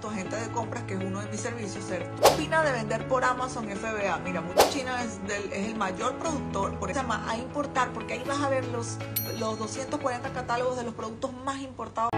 tu agente de compras, que es uno de mis servicios. Ser tu opina de vender por Amazon FBA. Mira, mucho China es, es, el mayor productor, por eso llama a importar, porque ahí vas a ver los, los 240 catálogos de los productos más importados.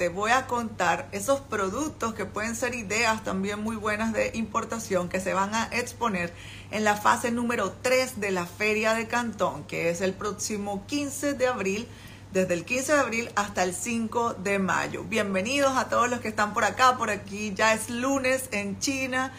Te voy a contar esos productos que pueden ser ideas también muy buenas de importación que se van a exponer en la fase número 3 de la Feria de Cantón, que es el próximo 15 de abril desde el 15 de abril hasta el 5 de mayo. Bienvenidos a todos los que están por acá, por aquí. Ya es lunes en China.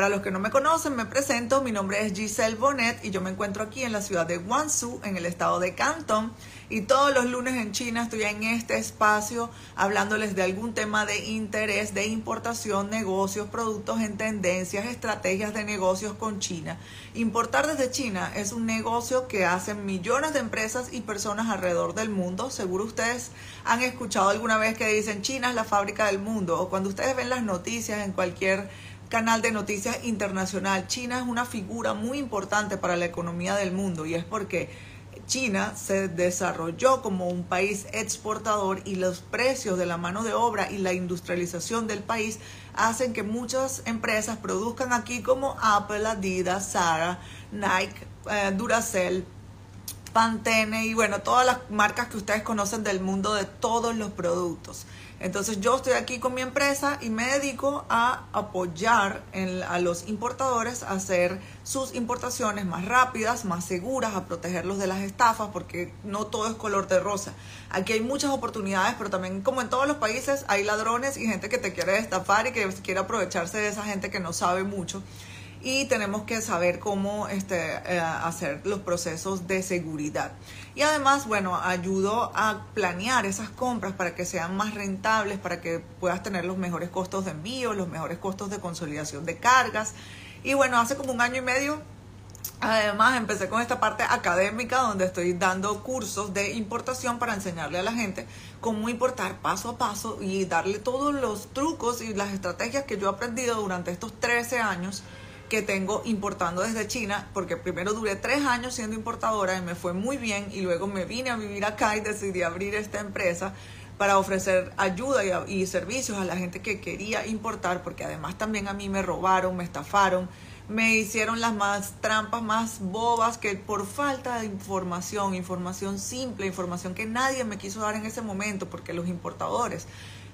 Para los que no me conocen, me presento. Mi nombre es Giselle Bonet y yo me encuentro aquí en la ciudad de Guangzhou, en el estado de Canton. Y todos los lunes en China estoy en este espacio hablándoles de algún tema de interés, de importación, negocios, productos en tendencias, estrategias de negocios con China. Importar desde China es un negocio que hacen millones de empresas y personas alrededor del mundo. Seguro ustedes han escuchado alguna vez que dicen China es la fábrica del mundo o cuando ustedes ven las noticias en cualquier canal de noticias internacional. China es una figura muy importante para la economía del mundo y es porque China se desarrolló como un país exportador y los precios de la mano de obra y la industrialización del país hacen que muchas empresas produzcan aquí como Apple, Adidas, Zara, Nike, eh, Duracell, Pantene y bueno, todas las marcas que ustedes conocen del mundo de todos los productos. Entonces yo estoy aquí con mi empresa y me dedico a apoyar a los importadores a hacer sus importaciones más rápidas, más seguras, a protegerlos de las estafas, porque no todo es color de rosa. Aquí hay muchas oportunidades, pero también como en todos los países hay ladrones y gente que te quiere estafar y que quiere aprovecharse de esa gente que no sabe mucho y tenemos que saber cómo este, eh, hacer los procesos de seguridad. Y además, bueno, ayudo a planear esas compras para que sean más rentables, para que puedas tener los mejores costos de envío, los mejores costos de consolidación de cargas. Y bueno, hace como un año y medio Además, empecé con esta parte académica donde estoy dando cursos de importación para enseñarle a la gente cómo importar paso a paso y darle todos los trucos y las estrategias que yo he aprendido durante estos 13 años que tengo importando desde China, porque primero duré tres años siendo importadora y me fue muy bien y luego me vine a vivir acá y decidí abrir esta empresa para ofrecer ayuda y, servicios a la gente que quería importar, porque además también a mí me robaron, me estafaron, me hicieron las más trampas más bobas que por falta de información, información simple, información que nadie me quiso dar en ese momento, porque los importadores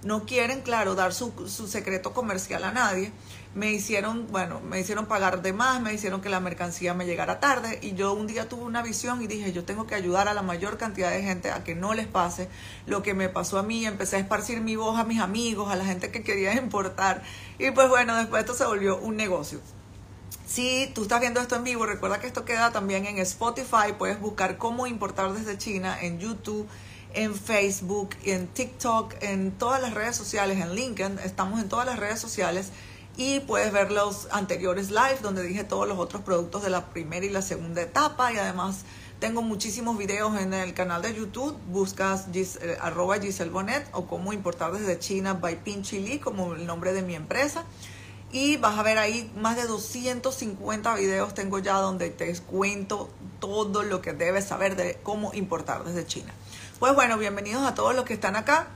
no quieren, claro, dar su, su, secreto comercial a nadie. Me hicieron, bueno, me hicieron pagar de más, me hicieron que la mercancía me llegara tarde y yo un día tuve una visión y dije, yo tengo que ayudar a la mayor cantidad de gente a que no les pase lo que me pasó a mí. Empecé a esparcir mi voz a mis amigos, a la gente que quería importar y pues bueno, después esto se volvió un negocio. Si tú estás viendo esto en vivo, recuerda que esto queda también en Spotify, puedes buscar cómo importar desde China en YouTube en Facebook, en TikTok, en todas las redes sociales, en LinkedIn, estamos en todas las redes sociales y puedes ver los anteriores live donde dije todos los otros productos de la primera y la segunda etapa y además tengo muchísimos videos en el canal de YouTube, buscas Gis, eh, arroba Giselle Bonet o cómo importar desde China by Pinchili como el nombre de mi empresa y vas a ver ahí más de 250 videos tengo ya donde te cuento todo lo que debes saber de cómo importar desde China. Pues bueno, bienvenidos a todos los que están acá.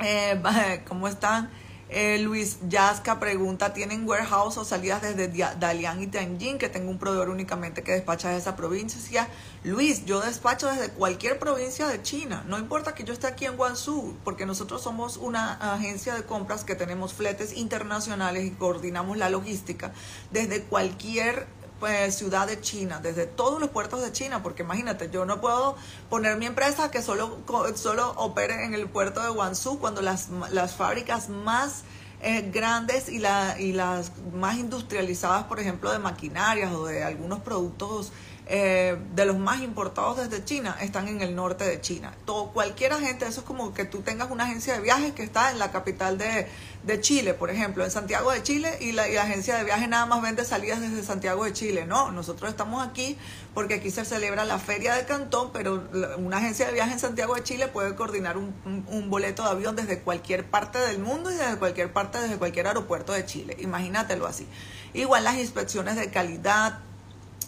Eh, ¿Cómo están? Eh, Luis Yazca pregunta, ¿tienen warehouse o salidas desde Dalian y Tianjin? Que tengo un proveedor únicamente que despacha de esa provincia. Luis, yo despacho desde cualquier provincia de China. No importa que yo esté aquí en Guangzhou, porque nosotros somos una agencia de compras que tenemos fletes internacionales y coordinamos la logística desde cualquier pues, ciudad de China, desde todos los puertos de China, porque imagínate, yo no puedo poner mi empresa que solo, solo opere en el puerto de Guangzhou cuando las, las fábricas más eh, grandes y, la, y las más industrializadas, por ejemplo, de maquinarias o de algunos productos eh, de los más importados desde China están en el norte de China. Todo, cualquier agente, eso es como que tú tengas una agencia de viajes que está en la capital de, Chile, por ejemplo, en Santiago de Chile, y la, agencia de viajes nada más vende salidas desde Santiago de Chile. No, nosotros estamos aquí porque aquí se celebra la feria de Cantón, pero una agencia de viajes en Santiago de Chile puede coordinar un, un boleto de avión desde cualquier parte del mundo y desde cualquier parte, desde cualquier aeropuerto de Chile. Imagínatelo así. Igual las inspecciones de calidad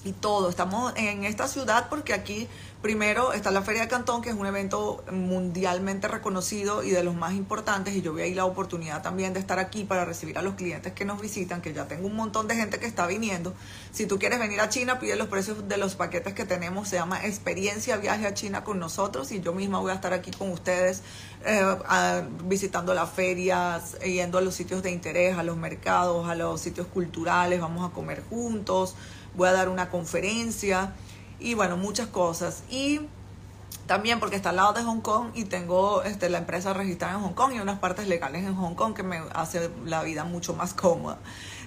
y todo. Estamos en esta ciudad porque aquí primero está la Feria de Cantón, que es un evento mundialmente reconocido y de los más importantes. Y yo vi ahí la oportunidad también de estar aquí para recibir a los clientes que nos visitan, que ya tengo un montón de gente que está viniendo. Si tú quieres venir a China, pide los precios de los paquetes que tenemos. Se llama Experiencia Viaje a China con nosotros y yo misma voy a estar aquí con ustedes eh, visitando las ferias, yendo a los sitios de interés, a los mercados, a los sitios culturales. Vamos a comer juntos voy a dar una conferencia y bueno, muchas cosas. Y también porque está al lado de Hong Kong y tengo este, la empresa registrada en Hong Kong y unas partes legales en Hong Kong que me hace la vida mucho más cómoda.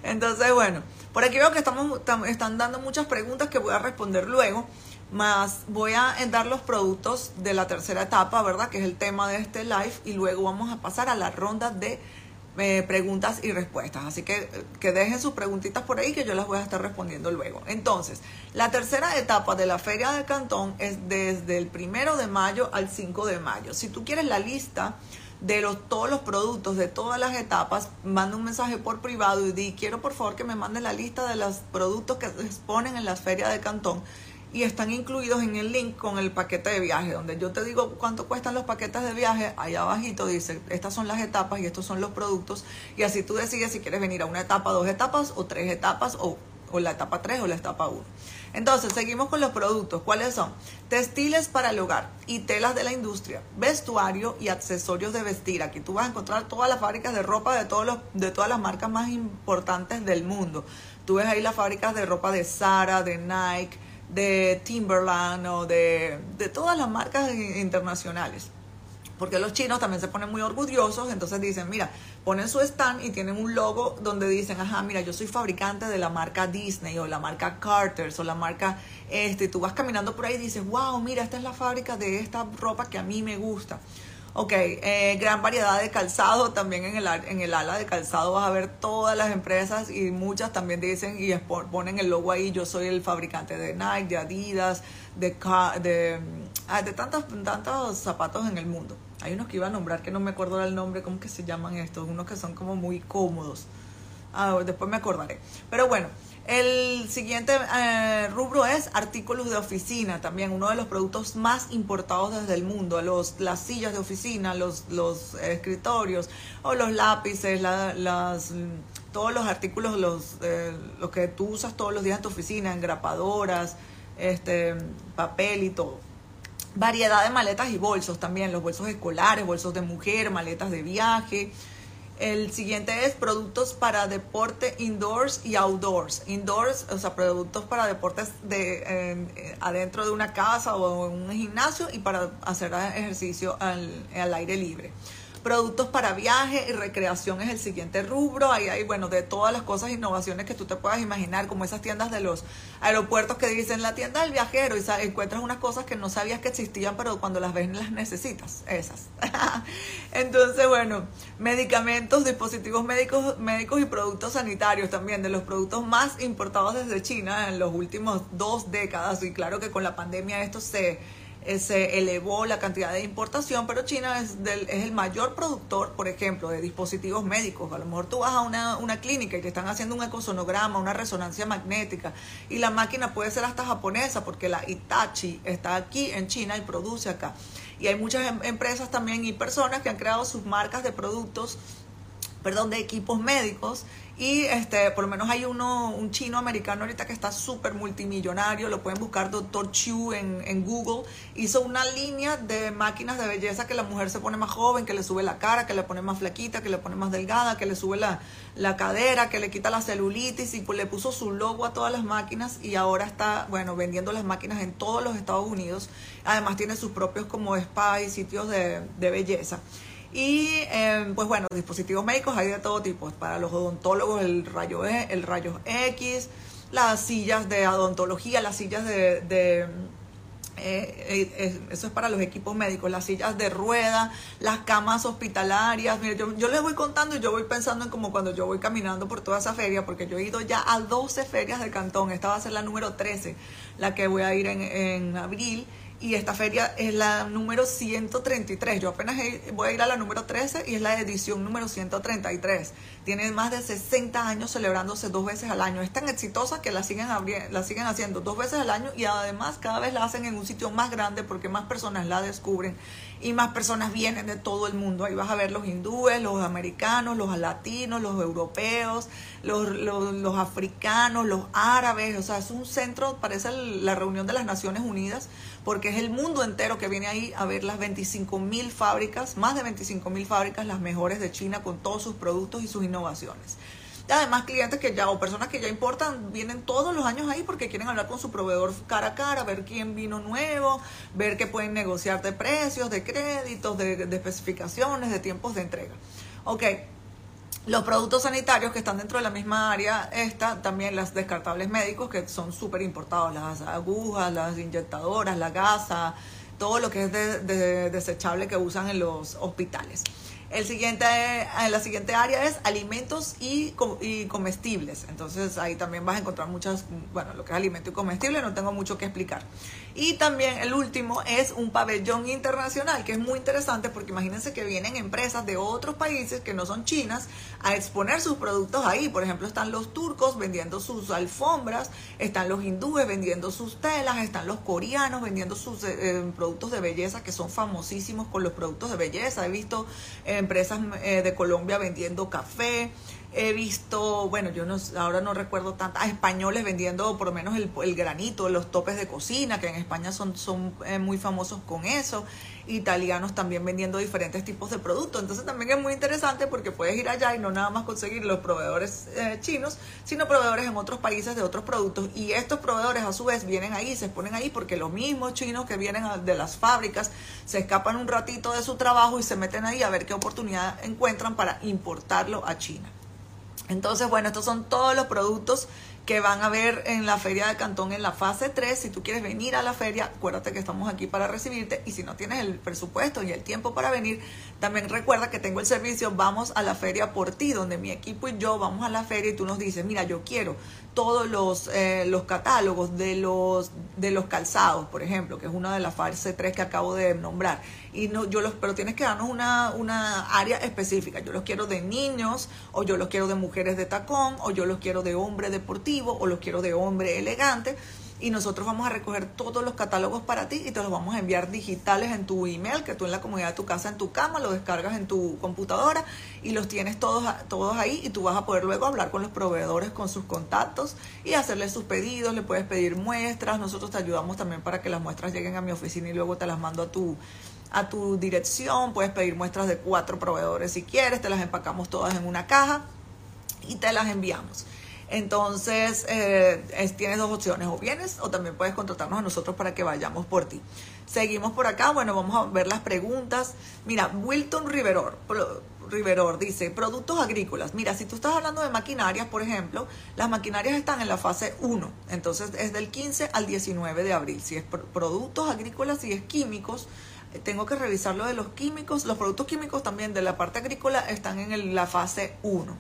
Entonces, bueno, por aquí veo que estamos, están dando muchas preguntas que voy a responder luego, más voy a dar los productos de la tercera etapa, ¿verdad? Que es el tema de este live y luego vamos a pasar a la ronda de eh, preguntas y respuestas. Así que que dejen sus preguntitas por ahí que yo las voy a estar respondiendo luego. Entonces, la tercera etapa de la Feria de Cantón es desde el primero de mayo al 5 de mayo. Si tú quieres la lista de los, todos los productos de todas las etapas, manda un mensaje por privado y di, quiero por favor que me mande la lista de los productos que se exponen en la Feria de Cantón y están incluidos en el link con el paquete de viaje, donde yo te digo cuánto cuestan los paquetes de viaje, ahí abajito dice, estas son las etapas y estos son los productos, y así tú decides si quieres venir a una etapa, dos etapas, o tres etapas, o, o la etapa 3 o la etapa 1. Entonces, seguimos con los productos. ¿Cuáles son? Textiles para el hogar y telas de la industria, vestuario y accesorios de vestir. Aquí tú vas a encontrar todas las fábricas de ropa de, todos los, de todas las marcas más importantes del mundo. Tú ves ahí las fábricas de ropa de Zara, de Nike, de Timberland o de, todas las marcas internacionales. Porque los chinos también se ponen muy orgullosos, entonces dicen, mira, ponen su stand y tienen un logo donde dicen, ajá, mira, yo soy fabricante de la marca Disney o la marca Carter's o la marca este, tú vas caminando por ahí y dices, wow, mira, esta es la fábrica de esta ropa que a mí me gusta. Ok, eh, gran variedad de calzado, también en el, en el ala de calzado vas a ver todas las empresas y muchas también dicen y ponen el logo ahí, yo soy el fabricante de Nike, de Adidas, de, de, ah, de tantos, tantos zapatos en el mundo. Hay unos que iba a nombrar que no me acuerdo el nombre, ¿cómo que se llaman estos? Unos que son como muy cómodos. Ah, después me acordaré. Pero bueno, el siguiente eh, rubro es artículos de oficina, también uno de los productos más importados desde el mundo, los, las sillas de oficina, los, los escritorios o los lápices, las, todos los artículos, los, eh, los que tú usas todos los días en tu oficina, engrapadoras, este, papel y todo. Variedad de maletas y bolsos también, los bolsos escolares, bolsos de mujer, maletas de viaje. El siguiente es productos para deporte indoors y outdoors. Indoors, o sea, productos para deportes de eh, adentro de una casa o en un gimnasio y para hacer ejercicio al, al aire libre. Productos para viaje y recreación es el siguiente rubro. Ahí hay, bueno, de todas las cosas, innovaciones que tú te puedas imaginar, como esas tiendas de los aeropuertos que dicen la tienda del viajero y encuentras unas cosas que no sabías que existían, pero cuando las ves las necesitas. Esas. Entonces, bueno, medicamentos, dispositivos médicos, médicos y productos sanitarios también, de los productos más importados desde China en los últimos dos décadas. Y claro que con la pandemia esto se eh, se elevó la cantidad de importación, pero China es, es, el mayor productor, por ejemplo, de dispositivos médicos. A lo mejor tú vas a una, una clínica y te están haciendo un ecosonograma, una resonancia magnética, y la máquina puede ser hasta japonesa, porque la Itachi está aquí en China y produce acá. Y hay muchas em, empresas también y personas que han creado sus marcas de productos perdón, de equipos médicos y este, por lo menos hay uno, un chino americano ahorita que está súper multimillonario, lo pueden buscar Dr. Chu en, en, Google, hizo una línea de máquinas de belleza que la mujer se pone más joven, que le sube la cara, que le pone más flaquita, que le pone más delgada, que le sube la, la cadera, que le quita la celulitis y pues le puso su logo a todas las máquinas y ahora está, bueno, vendiendo las máquinas en todos los Estados Unidos. Además tiene sus propios como spa y sitios de belleza. Y em, pues bueno, dispositivos médicos hay de todo tipo. Para los odontólogos el rayo, e, el rayo X, las sillas de odontología, las sillas de eh, eh, eso es para los equipos médicos, las sillas de rueda, las camas hospitalarias. Mire, yo, yo les voy contando y yo voy pensando en como cuando yo voy caminando por toda esa feria, porque yo he ido ya a 12 ferias del cantón. Esta va a ser la número 13, la que voy a ir en, en abril y esta feria es la número 133. Yo apenas voy a ir a la número 13 y es la edición número 133. Tiene más de 60 años celebrándose dos veces al año. Es tan exitosa que la siguen, la siguen haciendo dos veces al año y además cada vez la hacen en un sitio más grande porque más personas la descubren y más personas vienen de todo el mundo. Ahí vas a ver los hindúes, los americanos, los latinos, los europeos, los, los, africanos, los árabes. O sea, es un centro, parece la reunión de las Naciones Unidas, porque es el mundo entero que viene ahí a ver las 25 mil fábricas, más de 25 mil fábricas, las mejores de China, con todos sus productos y sus innovaciones. Además, clientes que ya o personas que ya importan vienen todos los años ahí porque quieren hablar con su proveedor cara a cara, ver quién vino nuevo, ver qué pueden negociar de precios, de créditos, de, especificaciones, de tiempos de entrega. Ok, los productos sanitarios que están dentro de la misma área, esta, también las descartables médicos que son súper importados, las agujas, las inyectadoras, la gasa, todo lo que es desechable que usan en los hospitales. El siguiente, la siguiente área es alimentos y, y, comestibles. Entonces ahí también vas a encontrar muchas, bueno, lo que es alimento y comestible, no tengo mucho que explicar. Y también el último es un pabellón internacional, que es muy interesante porque imagínense que vienen empresas de otros países que no son chinas a exponer sus productos ahí. Por ejemplo, están los turcos vendiendo sus alfombras, están los hindúes vendiendo sus telas, están los coreanos vendiendo sus eh, eh, productos de belleza que son famosísimos con los productos de belleza. He visto empresas eh, de Colombia vendiendo café. He visto, bueno, yo no, ahora no recuerdo tantas, españoles vendiendo por lo menos el, granito, los topes de cocina, que en España son, son eh, muy famosos con eso. Italianos también vendiendo diferentes tipos de productos. Entonces también es muy interesante porque puedes ir allá y no nada más conseguir los proveedores eh, chinos, sino proveedores en otros países de otros productos. Y estos proveedores a su vez vienen ahí, se ponen ahí porque los mismos chinos que vienen de las fábricas se escapan un ratito de su trabajo y se meten ahí a ver qué oportunidad encuentran para importarlo a China. Entonces, bueno, estos son todos los productos que van a ver en la feria de Cantón en la fase 3. Si tú quieres venir a la feria, acuérdate que estamos aquí para recibirte y si no tienes el presupuesto y el tiempo para venir, también recuerda que tengo el servicio Vamos a la feria por ti, donde mi equipo y yo vamos a la feria y tú nos dices, mira, yo quiero todos los, eh, los catálogos de los, de los calzados, por ejemplo, que es una de las fase 3 que acabo de nombrar. Y no, yo los, pero tienes que darnos una, una área específica. Yo los quiero de niños, o yo los quiero de mujeres de tacón, o yo los quiero de hombre deportivo, o los quiero de hombre elegante y nosotros vamos a recoger todos los catálogos para ti y te los vamos a enviar digitales en tu email, que tú en la comodidad de tu casa, en tu cama, lo descargas en tu computadora y los tienes todos, todos ahí y tú vas a poder luego hablar con los proveedores, con sus contactos y hacerles sus pedidos, le puedes pedir muestras, nosotros te ayudamos también para que las muestras lleguen a mi oficina y luego te las mando a tu a tu dirección, puedes pedir muestras de cuatro proveedores si quieres, te las empacamos todas en una caja y te las enviamos. Entonces, eh, tienes dos opciones, o vienes o también puedes contratarnos a nosotros para que vayamos por ti. Seguimos por acá, bueno, vamos a ver las preguntas. Mira, Wilton Riveror, Riveror dice, productos agrícolas. Mira, si tú estás hablando de maquinarias, por ejemplo, las maquinarias están en la fase 1, entonces es del 15 al 19 de abril. Si es productos agrícolas, si es químicos, eh, tengo que revisar lo de los químicos. Los productos químicos también de la parte agrícola están en la fase 1.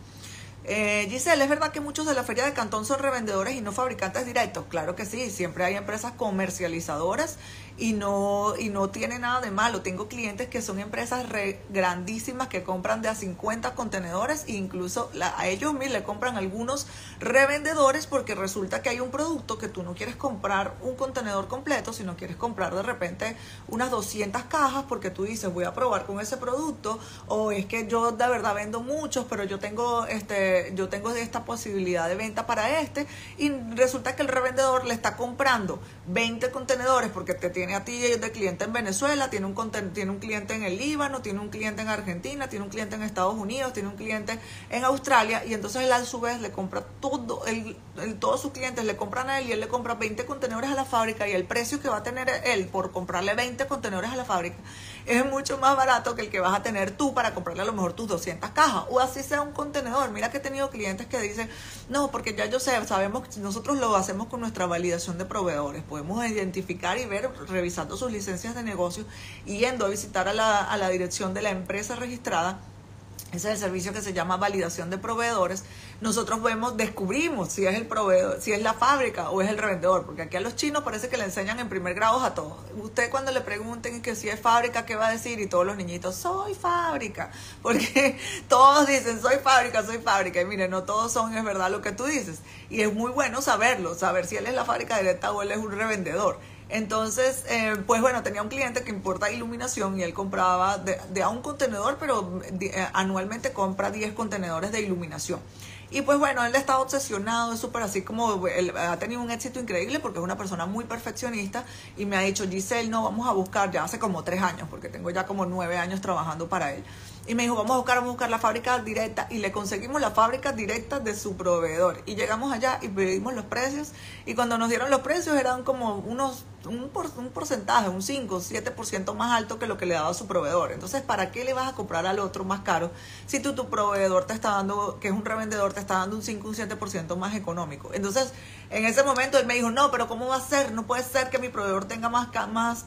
Eh, Giselle, ¿es verdad que muchos de la feria de Cantón son revendedores y no fabricantes directos? Claro que sí, siempre hay empresas comercializadoras y no, y no tiene nada de malo. Tengo clientes que son empresas grandísimas que compran de a 50 contenedores e incluso a ellos mismos le compran algunos revendedores porque resulta que hay un producto que tú no quieres comprar un contenedor completo, sino quieres comprar de repente unas 200 cajas porque tú dices voy a probar con ese producto o es que yo de verdad vendo muchos, pero yo tengo este yo tengo esta posibilidad de venta para este y resulta que el revendedor le está comprando 20 contenedores porque te tiene a ti de cliente en Venezuela, tiene un, tiene un cliente en el Líbano, tiene un cliente en Argentina, tiene un cliente en Estados Unidos, tiene un cliente en Australia y entonces él a su vez le compra todo, el, todos sus clientes le compran a él y él le compra 20 contenedores a la fábrica y el precio que va a tener él por comprarle 20 contenedores a la fábrica es mucho más barato que el que vas a tener tú para comprarle a lo mejor tus 200 cajas o así sea un contenedor. Mira que tenido clientes que dicen, no, porque ya yo sé, sabemos, nosotros lo hacemos con nuestra validación de proveedores. Podemos identificar y ver, revisando sus licencias de negocio, yendo a visitar a la, a la dirección de la empresa registrada ese es el servicio que se llama validación de proveedores. Nosotros vemos, descubrimos si es el proveedor, si es la fábrica o es el revendedor, porque aquí a los chinos parece que le enseñan en primer grado a todos. Usted cuando le pregunten que si es fábrica, ¿qué va a decir? Y todos los niñitos, soy fábrica, porque todos dicen, soy fábrica, soy fábrica. Y mire, no todos son, es verdad lo que tú dices. Y es muy bueno saberlo, saber si él es la fábrica directa o él es un revendedor. Entonces, eh, pues bueno, tenía un cliente que importa iluminación y él compraba de, a un contenedor, pero eh, anualmente compra 10 contenedores de iluminación. Y pues bueno, él estaba obsesionado, es súper así como, él ha tenido un éxito increíble porque es una persona muy perfeccionista y me ha dicho, Giselle, no, vamos a buscar, ya hace como tres años, porque tengo ya como nueve años trabajando para él. Y me dijo, vamos a buscar, vamos a buscar la fábrica directa. Y le conseguimos la fábrica directa de su proveedor. Y llegamos allá y pedimos los precios. Y cuando nos dieron los precios eran como unos, un, un porcentaje, un 5, 7% más alto que lo que le daba su proveedor. Entonces, ¿para qué le vas a comprar al otro más caro si tú, tu proveedor te está dando, que es un revendedor, te está dando un 5, un 7% más económico? Entonces, en ese momento él me dijo, no, pero ¿cómo va a ser? No puede ser que mi proveedor tenga más, más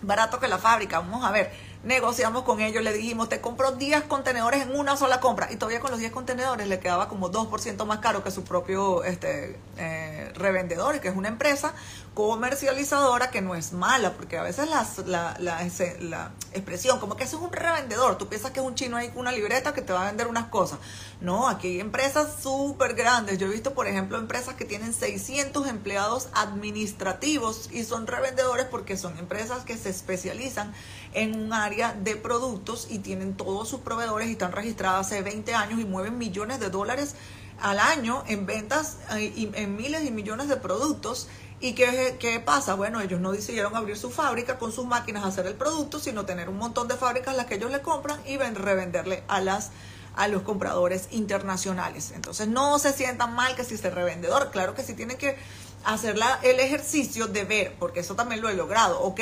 barato que la fábrica. Vamos a ver negociamos con ellos, le dijimos, te compro 10 contenedores en una sola compra. Y todavía con los 10 contenedores le quedaba como 2% más caro que su propio este, eh, revendedor, que es una empresa comercializadora que no es mala, porque a veces la, la, expresión, como que eso es un revendedor, tú piensas que es un chino ahí con una libreta que te va a vender unas cosas. No, aquí hay empresas súper grandes. Yo he visto, por ejemplo, empresas que tienen 600 empleados administrativos y son revendedores porque son empresas que se especializan en un área de productos y tienen todos sus proveedores y están registradas hace 20 años y mueven millones de dólares al año en ventas eh, en miles y millones de productos. ¿Y qué, qué, pasa? Bueno, ellos no decidieron abrir su fábrica con sus máquinas a hacer el producto, sino tener un montón de fábricas las que ellos le compran y ven, revenderle a las a los compradores internacionales. Entonces no se sientan mal que si es revendedor, claro que sí tienen que hacer el ejercicio de ver, porque eso también lo he logrado. Ok,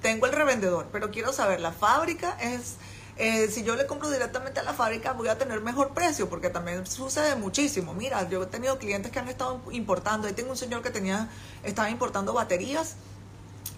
tengo el revendedor, pero quiero saber, la fábrica es... Eh, si yo le compro directamente a la fábrica voy a tener mejor precio porque también sucede muchísimo. Mira, yo he tenido clientes que han estado importando. Ahí tengo un señor que tenía estaba importando baterías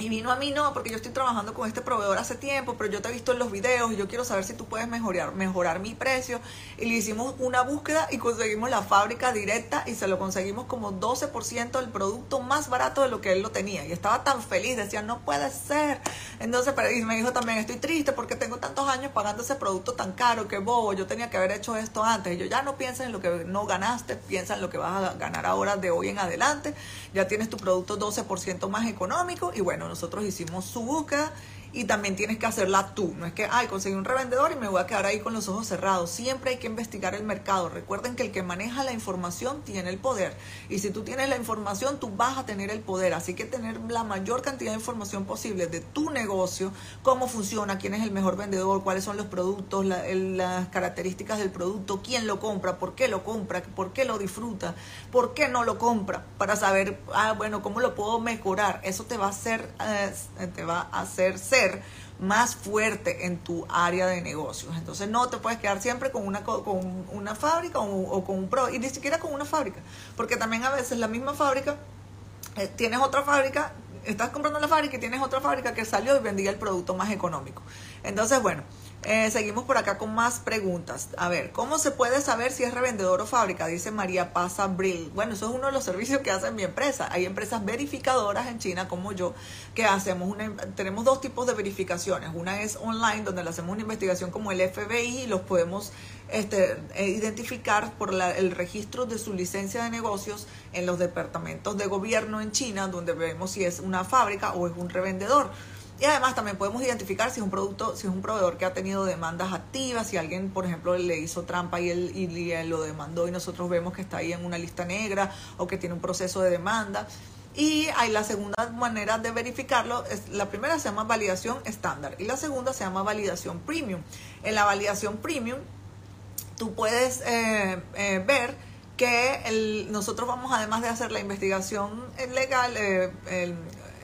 y vino a mí, no, porque yo estoy trabajando con este proveedor hace tiempo, pero yo te he visto en los videos y yo quiero saber si tú puedes mejorar, mejorar mi precio. Y le hicimos una búsqueda y conseguimos la fábrica directa y se lo conseguimos como 12% del producto más barato de lo que él lo tenía. Y estaba tan feliz, decía, no puede ser. Entonces, y me dijo también, estoy triste porque tengo tantos años pagando ese producto tan caro, que bobo, yo tenía que haber hecho esto antes. Y yo ya no piensa en lo que no ganaste, piensa en lo que vas a ganar ahora de hoy en adelante. Ya tienes tu producto 12% más económico y bueno, nosotros hicimos su búsqueda y también tienes que hacerla tú. No es que, ay, conseguí un revendedor y me voy a quedar ahí con los ojos cerrados. Siempre hay que investigar el mercado. Recuerden que el que maneja la información tiene el poder. Y si tú tienes la información, tú vas a tener el poder. Así que tener la mayor cantidad de información posible de tu negocio, cómo funciona, quién es el mejor vendedor, cuáles son los productos, las características del producto, quién lo compra, por qué lo compra, por qué lo disfruta, por qué no lo compra, para saber, ah, bueno, cómo lo puedo mejorar. Eso te va a hacer, eh, te va a hacer ser más fuerte en tu área de negocios. Entonces no te puedes quedar siempre con una, con una fábrica o, con un pro, y ni siquiera con una fábrica, porque también a veces la misma fábrica, eh, tienes otra fábrica, estás comprando la fábrica y tienes otra fábrica que salió y vendía el producto más económico. Entonces, bueno, eh, seguimos por acá con más preguntas. A ver, ¿cómo se puede saber si es revendedor o fábrica? Dice María Paz Abril. Bueno, eso es uno de los servicios que hace mi empresa. Hay empresas verificadoras en China como yo que hacemos una, tenemos dos tipos de verificaciones. Una es online donde le hacemos una investigación como el FBI y los podemos este, eh, identificar por el registro de su licencia de negocios en los departamentos de gobierno en China donde vemos si es una fábrica o es un revendedor. Y además también podemos identificar si es un producto, si es un proveedor que ha tenido demandas activas, si alguien, por ejemplo, le hizo trampa y él, y él lo demandó y nosotros vemos que está ahí en una lista negra o que tiene un proceso de demanda. Y hay la segunda manera de verificarlo, es, la primera se llama validación estándar y la segunda se llama validación premium. En la validación premium tú puedes eh, eh, ver que nosotros vamos, además de hacer la investigación legal, eh,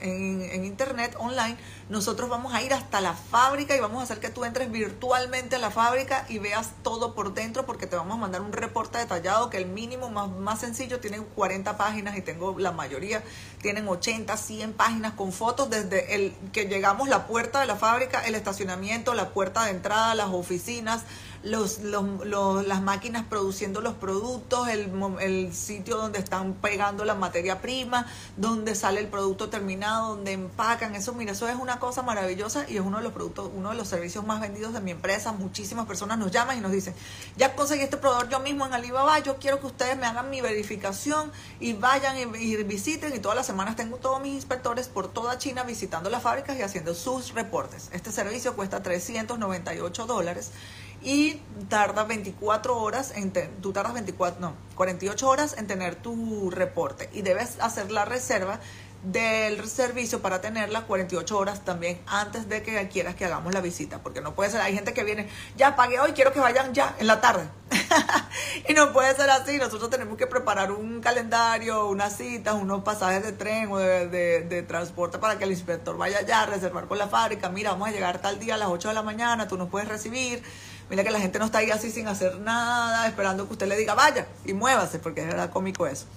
en, en, internet, online, nosotros vamos a ir hasta la fábrica y vamos a hacer que tú entres virtualmente a la fábrica y veas todo por dentro porque te vamos a mandar un reporte detallado que el mínimo más, más sencillo tiene 40 páginas y tengo la mayoría, tienen 80, 100 páginas con fotos desde el que llegamos la puerta de la fábrica, el estacionamiento, la puerta de entrada, las oficinas, los, las máquinas produciendo los productos, el, el, sitio donde están pegando la materia prima, donde sale el producto terminado, donde empacan. Eso, mira, eso es una cosa maravillosa y es uno de los productos, uno de los servicios más vendidos de mi empresa. Muchísimas personas nos llaman y nos dicen, ya conseguí este proveedor yo mismo en Alibaba, yo quiero que ustedes me hagan mi verificación y vayan y, visiten. Y todas las semanas tengo todos mis inspectores por toda China visitando las fábricas y haciendo sus reportes. Este servicio cuesta 398 dólares y tarda 24 horas en tú tardas 24 no 48 horas en tener tu reporte y debes hacer la reserva del servicio para tenerla 48 horas también antes de que quieras que hagamos la visita porque no puede ser hay gente que viene ya pagué hoy quiero que vayan ya en la tarde y no puede ser así nosotros tenemos que preparar un calendario unas citas unos pasajes de tren o de, de, de transporte para que el inspector vaya ya a reservar con la fábrica mira vamos a llegar tal día a las 8 de la mañana tú nos puedes recibir Mira que la gente no está ahí así sin hacer nada, esperando que usted le diga vaya y muévase, porque es verdad cómico eso.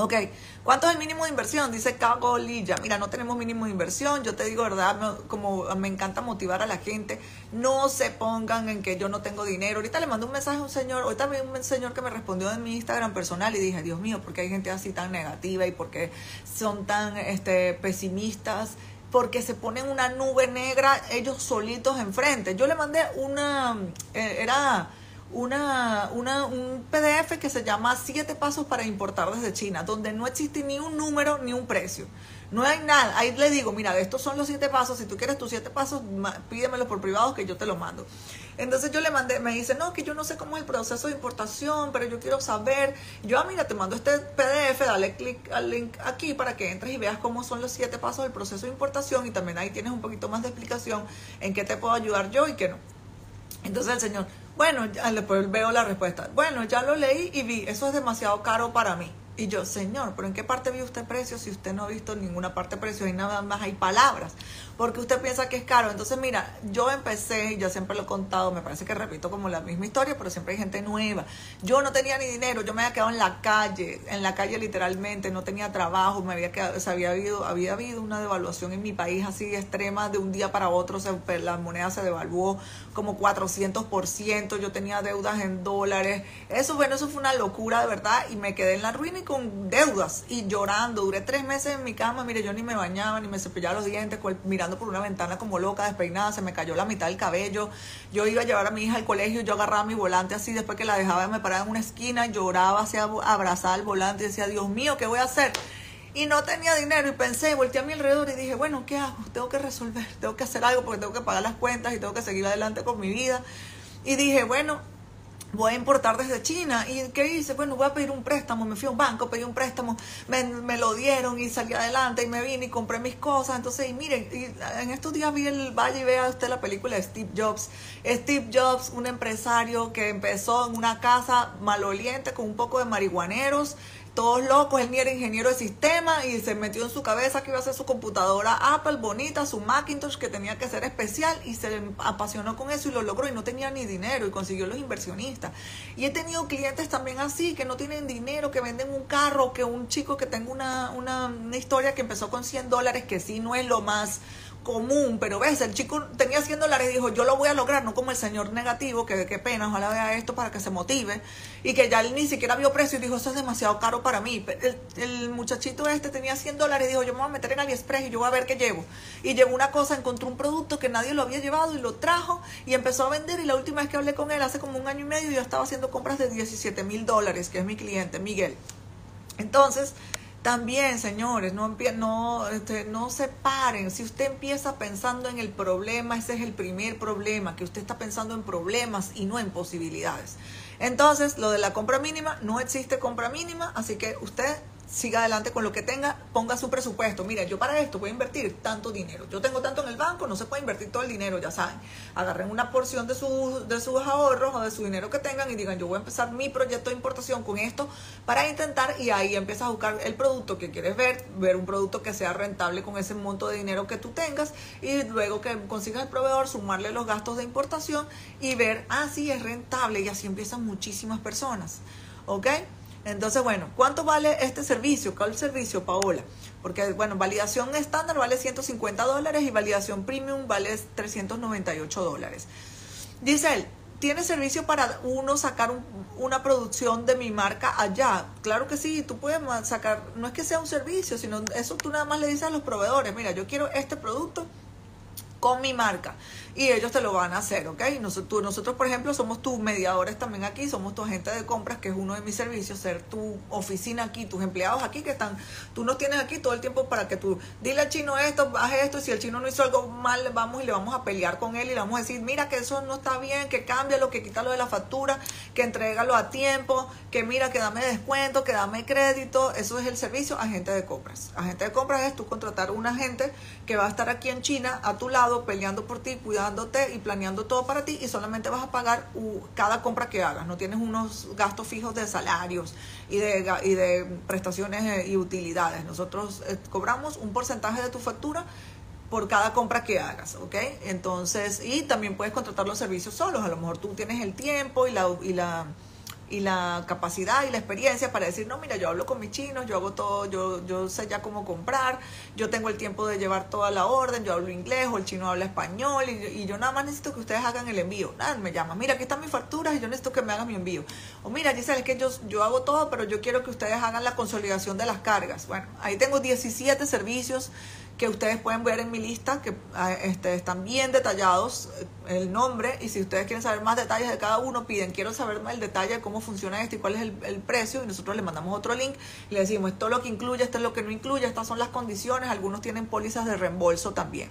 Ok, ¿cuánto es el mínimo de inversión? Dice Cago Lilla. Mira, no tenemos mínimo de inversión. Yo te digo, verdad, como me encanta motivar a la gente, no se pongan en que yo no tengo dinero. Ahorita le mandé un mensaje a un señor, ahorita vi un señor que me respondió en mi Instagram personal y dije, Dios mío, ¿por qué hay gente así tan negativa y por qué son tan este, pesimistas? porque se ponen una nube negra ellos solitos enfrente. Yo le mandé una, eh, era una, una, un PDF que se llama Siete Pasos para Importar desde China, donde no existe ni un número ni un precio. No hay nada. Ahí le digo, mira, estos son los siete pasos. Si tú quieres tus siete pasos, pídemelos por privado que yo te los mando. Entonces yo le mandé, me dice, no, que yo no sé cómo es el proceso de importación, pero yo quiero saber. Yo, ah, mira, te mando este PDF, dale clic al link aquí para que entres y veas cómo son los siete pasos del proceso de importación y también ahí tienes un poquito más de explicación en qué te puedo ayudar yo y qué no. Entonces el señor, bueno, después veo la respuesta. Bueno, ya lo leí y vi, eso es demasiado caro para mí. Y yo, señor, ¿pero en qué parte vio usted precio si usted no ha visto ninguna parte precio? Y nada más hay palabras porque usted piensa que es caro. Entonces, mira, yo empecé, yo siempre lo he contado, me parece que repito como la misma historia, pero siempre hay gente nueva. Yo no tenía ni dinero, yo me había quedado en la calle, en la calle literalmente, no tenía trabajo, me había quedado, o había habido, había habido una devaluación en mi país así extrema, de un día para otro se, pues, la moneda se devaluó como 400%, yo tenía deudas en dólares. Eso, bueno, eso fue una locura de verdad, y me quedé en la ruina y con deudas, y llorando. Duré tres meses en mi cama, mire, yo ni me bañaba, ni me cepillaba los dientes, mirando por una ventana como loca, despeinada, se me cayó la mitad del cabello. Yo iba a llevar a mi hija al colegio, yo agarraba mi volante así, después que la dejaba, me paraba en una esquina, lloraba, hacia abrazaba el volante y decía, Dios mío, ¿qué voy a hacer? Y no tenía dinero y pensé, volteé a mi alrededor y dije, bueno, ¿qué hago? Tengo que resolver, tengo que hacer algo porque tengo que pagar las cuentas y tengo que seguir adelante con mi vida. Y dije, bueno, voy a importar desde China. ¿Y qué hice? Bueno, voy a pedir un préstamo. Me fui a un banco, pedí un préstamo, me, lo dieron y salí adelante y me vine y compré mis cosas. Entonces, y miren, y en estos días vi el Valle y vea usted la película de Steve Jobs. Steve Jobs, un empresario que empezó en una casa maloliente con un poco de marihuaneros todos locos, él ni era ingeniero de sistema y se metió en su cabeza que iba a hacer su computadora Apple bonita, su Macintosh que tenía que ser especial y se apasionó con eso y lo logró y no tenía ni dinero y consiguió los inversionistas. Y he tenido clientes también así que no tienen dinero, que venden un carro, que un chico que tenga una, una, una historia que empezó con 100 dólares, que sí no es lo más común, pero ves, el chico tenía 100 dólares y dijo, yo lo voy a lograr, no como el señor negativo, que qué pena, ojalá vea esto para que se motive, y que ya él ni siquiera vio precio y dijo, eso es demasiado caro para mí. El, muchachito este tenía 100 dólares y dijo, yo me voy a meter en AliExpress y yo voy a ver qué llevo. Y llevó una cosa, encontró un producto que nadie lo había llevado y lo trajo y empezó a vender y la última vez que hablé con él, hace como un año y medio, yo estaba haciendo compras de 17 mil dólares, que es mi cliente, Miguel. Entonces, también, señores, no, no, este, no se paren. Si usted empieza pensando en el problema, ese es el primer problema, que usted está pensando en problemas y no en posibilidades. Entonces, lo de la compra mínima, no existe compra mínima, así que usted siga adelante con lo que tenga, ponga su presupuesto. Mira, yo para esto voy a invertir tanto dinero. Yo tengo tanto en el banco, no se puede invertir todo el dinero, ya saben. Agarren una porción de, sus de sus ahorros o de su dinero que tengan y digan, yo voy a empezar mi proyecto de importación con esto para intentar y ahí empiezas a buscar el producto que quieres ver, ver un producto que sea rentable con ese monto de dinero que tú tengas y luego que consigas el proveedor, sumarle los gastos de importación y ver, ah, sí, es rentable y así empiezan muchísimas personas. ¿Ok? Entonces, bueno, ¿cuánto vale este servicio? ¿Cuál servicio, Paola? Porque, bueno, validación estándar vale 150 dólares y validación premium vale 398 dólares. Dice él, ¿tiene servicio para uno sacar una producción de mi marca allá? Claro que sí, tú puedes sacar, no es que sea un servicio, sino eso tú nada más le dices a los proveedores, mira, yo quiero este producto con mi marca y ellos te lo van a hacer, ¿ok? Nosotros, nosotros, por ejemplo, somos tus mediadores también aquí, somos tu agente de compras, que es uno de mis servicios, ser tu oficina aquí, tus empleados aquí que están, tú nos tienes aquí todo el tiempo para que tú dile al chino esto, baje esto, si el chino no hizo algo mal, vamos y le vamos a pelear con él y le vamos a decir, mira que eso no está bien, que cambia lo que quita lo de la factura, que entrégalo a tiempo, que mira que dame descuento, que dame crédito, eso es el servicio agente de compras. Agente de compras es tú contratar un agente que va a estar aquí en China a tu lado peleando por ti, cuidando y planeando todo para ti y solamente vas a pagar cada compra que hagas. No tienes unos gastos fijos de salarios y de, y de prestaciones eh, y utilidades. Nosotros eh, cobramos un porcentaje de tu factura por cada compra que hagas, ¿ok? Entonces, y también puedes contratar los servicios solos. A lo mejor tú tienes el tiempo y la... Y la y la capacidad y la experiencia para decir, no, mira, yo hablo con mis chinos, yo hago todo, yo, yo sé ya cómo comprar, yo tengo el tiempo de llevar toda la orden, yo hablo inglés o el chino habla español y, yo nada más necesito que ustedes hagan el envío. Nada, me llama, mira, aquí están mis facturas y yo necesito que me hagan mi envío. O mira, Giselle, es que yo, yo hago todo, pero yo quiero que ustedes hagan la consolidación de las cargas. Bueno, ahí tengo 17 servicios que ustedes pueden ver en mi lista, que ah, este, están bien detallados eh, el nombre y si ustedes quieren saber más detalles de cada uno, piden, quiero saber el detalle de cómo funciona esto y cuál es el, precio y nosotros les mandamos otro link y le decimos esto es lo que incluye, esto es lo que no incluye, estas son las condiciones, algunos tienen pólizas de reembolso también.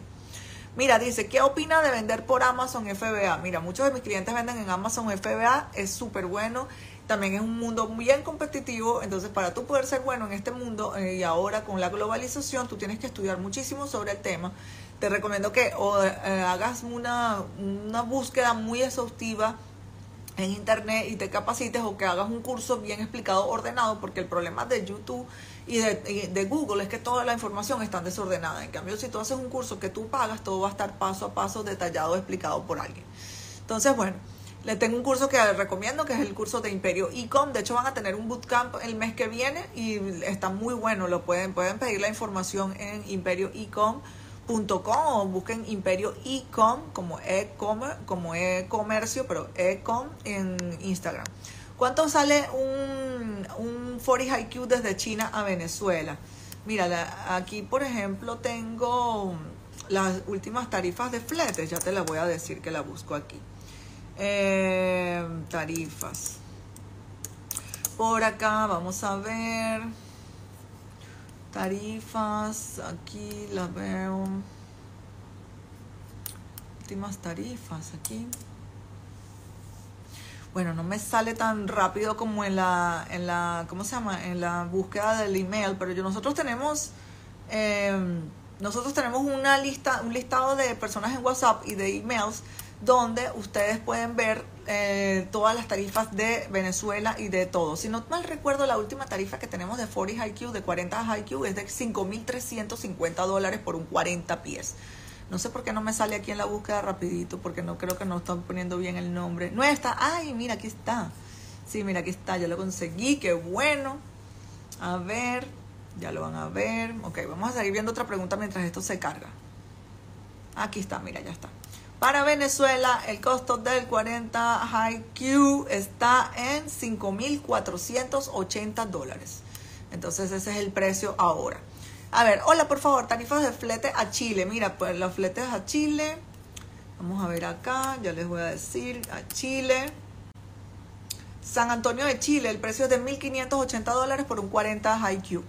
Mira, dice, ¿qué opina de vender por Amazon FBA? Mira, muchos de mis clientes venden en Amazon FBA, es súper bueno también es un mundo bien competitivo, entonces para tú poder ser bueno en este mundo eh, y ahora con la globalización, tú tienes que estudiar muchísimo sobre el tema. Te recomiendo que o, eh, hagas una, una búsqueda muy exhaustiva en internet y te capacites o que hagas un curso bien explicado, ordenado, porque el problema de YouTube y de, de, Google es que toda la información está desordenada. En cambio, si tú haces un curso que tú pagas, todo va a estar paso a paso detallado, explicado por alguien. Entonces, bueno, le tengo un curso que les recomiendo, que es el curso de Imperio Ecom. De hecho, van a tener un bootcamp el mes que viene y está muy bueno. Lo pueden, pueden pedir la información en imperioecom.com o busquen Imperio Ecom como e-commerce, como e-comercio, pero ecom en Instagram. ¿Cuánto sale un, un 40 IQ desde China a Venezuela? Mira, aquí por ejemplo tengo las últimas tarifas de fletes, ya te las voy a decir que la busco aquí. Eh, tarifas. Por acá vamos a ver. Tarifas. Aquí las veo. Últimas tarifas aquí. Bueno, no me sale tan rápido como en la, en la, ¿cómo se llama? En la búsqueda del email, pero yo, nosotros tenemos, eh, nosotros tenemos una lista, un listado de personas en WhatsApp y de emails donde ustedes pueden ver eh, todas las tarifas de Venezuela y de todo. Si no mal recuerdo, la última tarifa que tenemos de 40 IQ, de 40 IQ, es de 5.350 dólares por un 40 pies. No sé por qué no me sale aquí en la búsqueda rapidito, porque no creo que no están poniendo bien el nombre. No está. Ay, mira, aquí está. Sí, mira, aquí está. Ya lo conseguí. Qué bueno. A ver, ya lo van a ver. Ok, vamos a seguir viendo otra pregunta mientras esto se carga. Aquí está, mira, ya está. Para Venezuela, el costo del 40 High Q está en 5.480 dólares. Entonces ese es el precio ahora. A ver, hola, por favor, tarifas de flete a Chile. Mira, pues los fletes a Chile. Vamos a ver acá, ya les voy a decir, a Chile. San Antonio de Chile, el precio es de 1.580 dólares por un 40 High Q.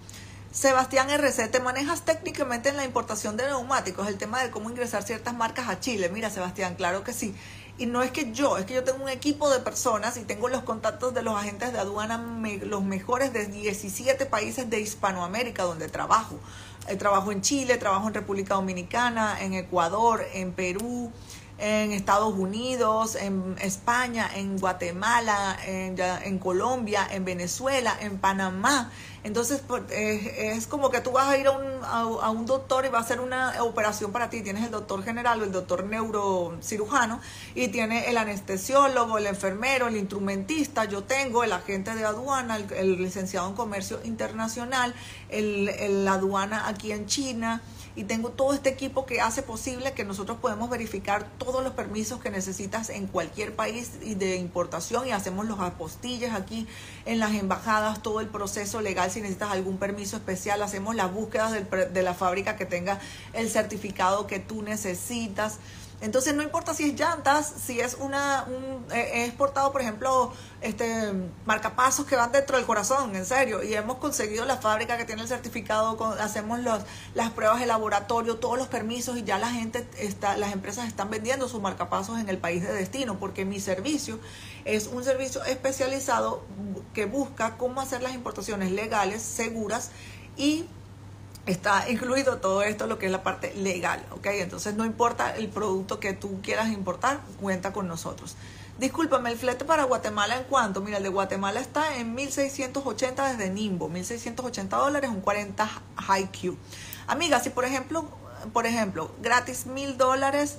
Sebastián RC, ¿te manejas técnicamente en la importación de neumáticos? El tema de cómo ingresar ciertas marcas a Chile. Mira, Sebastián, claro que sí. Y no es que yo, es que yo tengo un equipo de personas y tengo los contactos de los agentes de aduana, los mejores de 17 países de Hispanoamérica donde trabajo. Eh, trabajo en Chile, trabajo en República Dominicana, en Ecuador, en Perú, en Estados Unidos, en España, en Guatemala, en, en Colombia, en Venezuela, en Panamá. Entonces pues, es, como que tú vas a ir a un, a, un, doctor y va a hacer una operación para ti. Tienes el doctor general o el doctor neurocirujano y tiene el anestesiólogo, el enfermero, el instrumentista. Yo tengo el agente de aduana, el, licenciado en comercio internacional, el, el aduana aquí en China y tengo todo este equipo que hace posible que nosotros podemos verificar todos los permisos que necesitas en cualquier país de importación y hacemos los apostilles aquí en las embajadas, todo el proceso legal si necesitas algún permiso especial, hacemos las búsquedas de la fábrica que tenga el certificado que tú necesitas. Entonces no importa si es llantas, si es una un, eh, exportado, por ejemplo, este marcapasos que van dentro del corazón, en serio, y hemos conseguido la fábrica que tiene el certificado, hacemos las pruebas de laboratorio, todos los permisos y ya la gente está, las empresas están vendiendo sus marcapasos en el país de destino, porque mi servicio es un servicio especializado que busca cómo hacer las importaciones legales, seguras y está incluido todo esto, lo que es la parte legal, ¿ok? Entonces no importa el producto que tú quieras importar, cuenta con nosotros. Discúlpame, el flete para Guatemala en cuánto? Mira, el de Guatemala está en 1680 desde Nimbo, 1680 dólares, un 40 high Q. Amiga, si por ejemplo, por ejemplo, gratis mil dólares,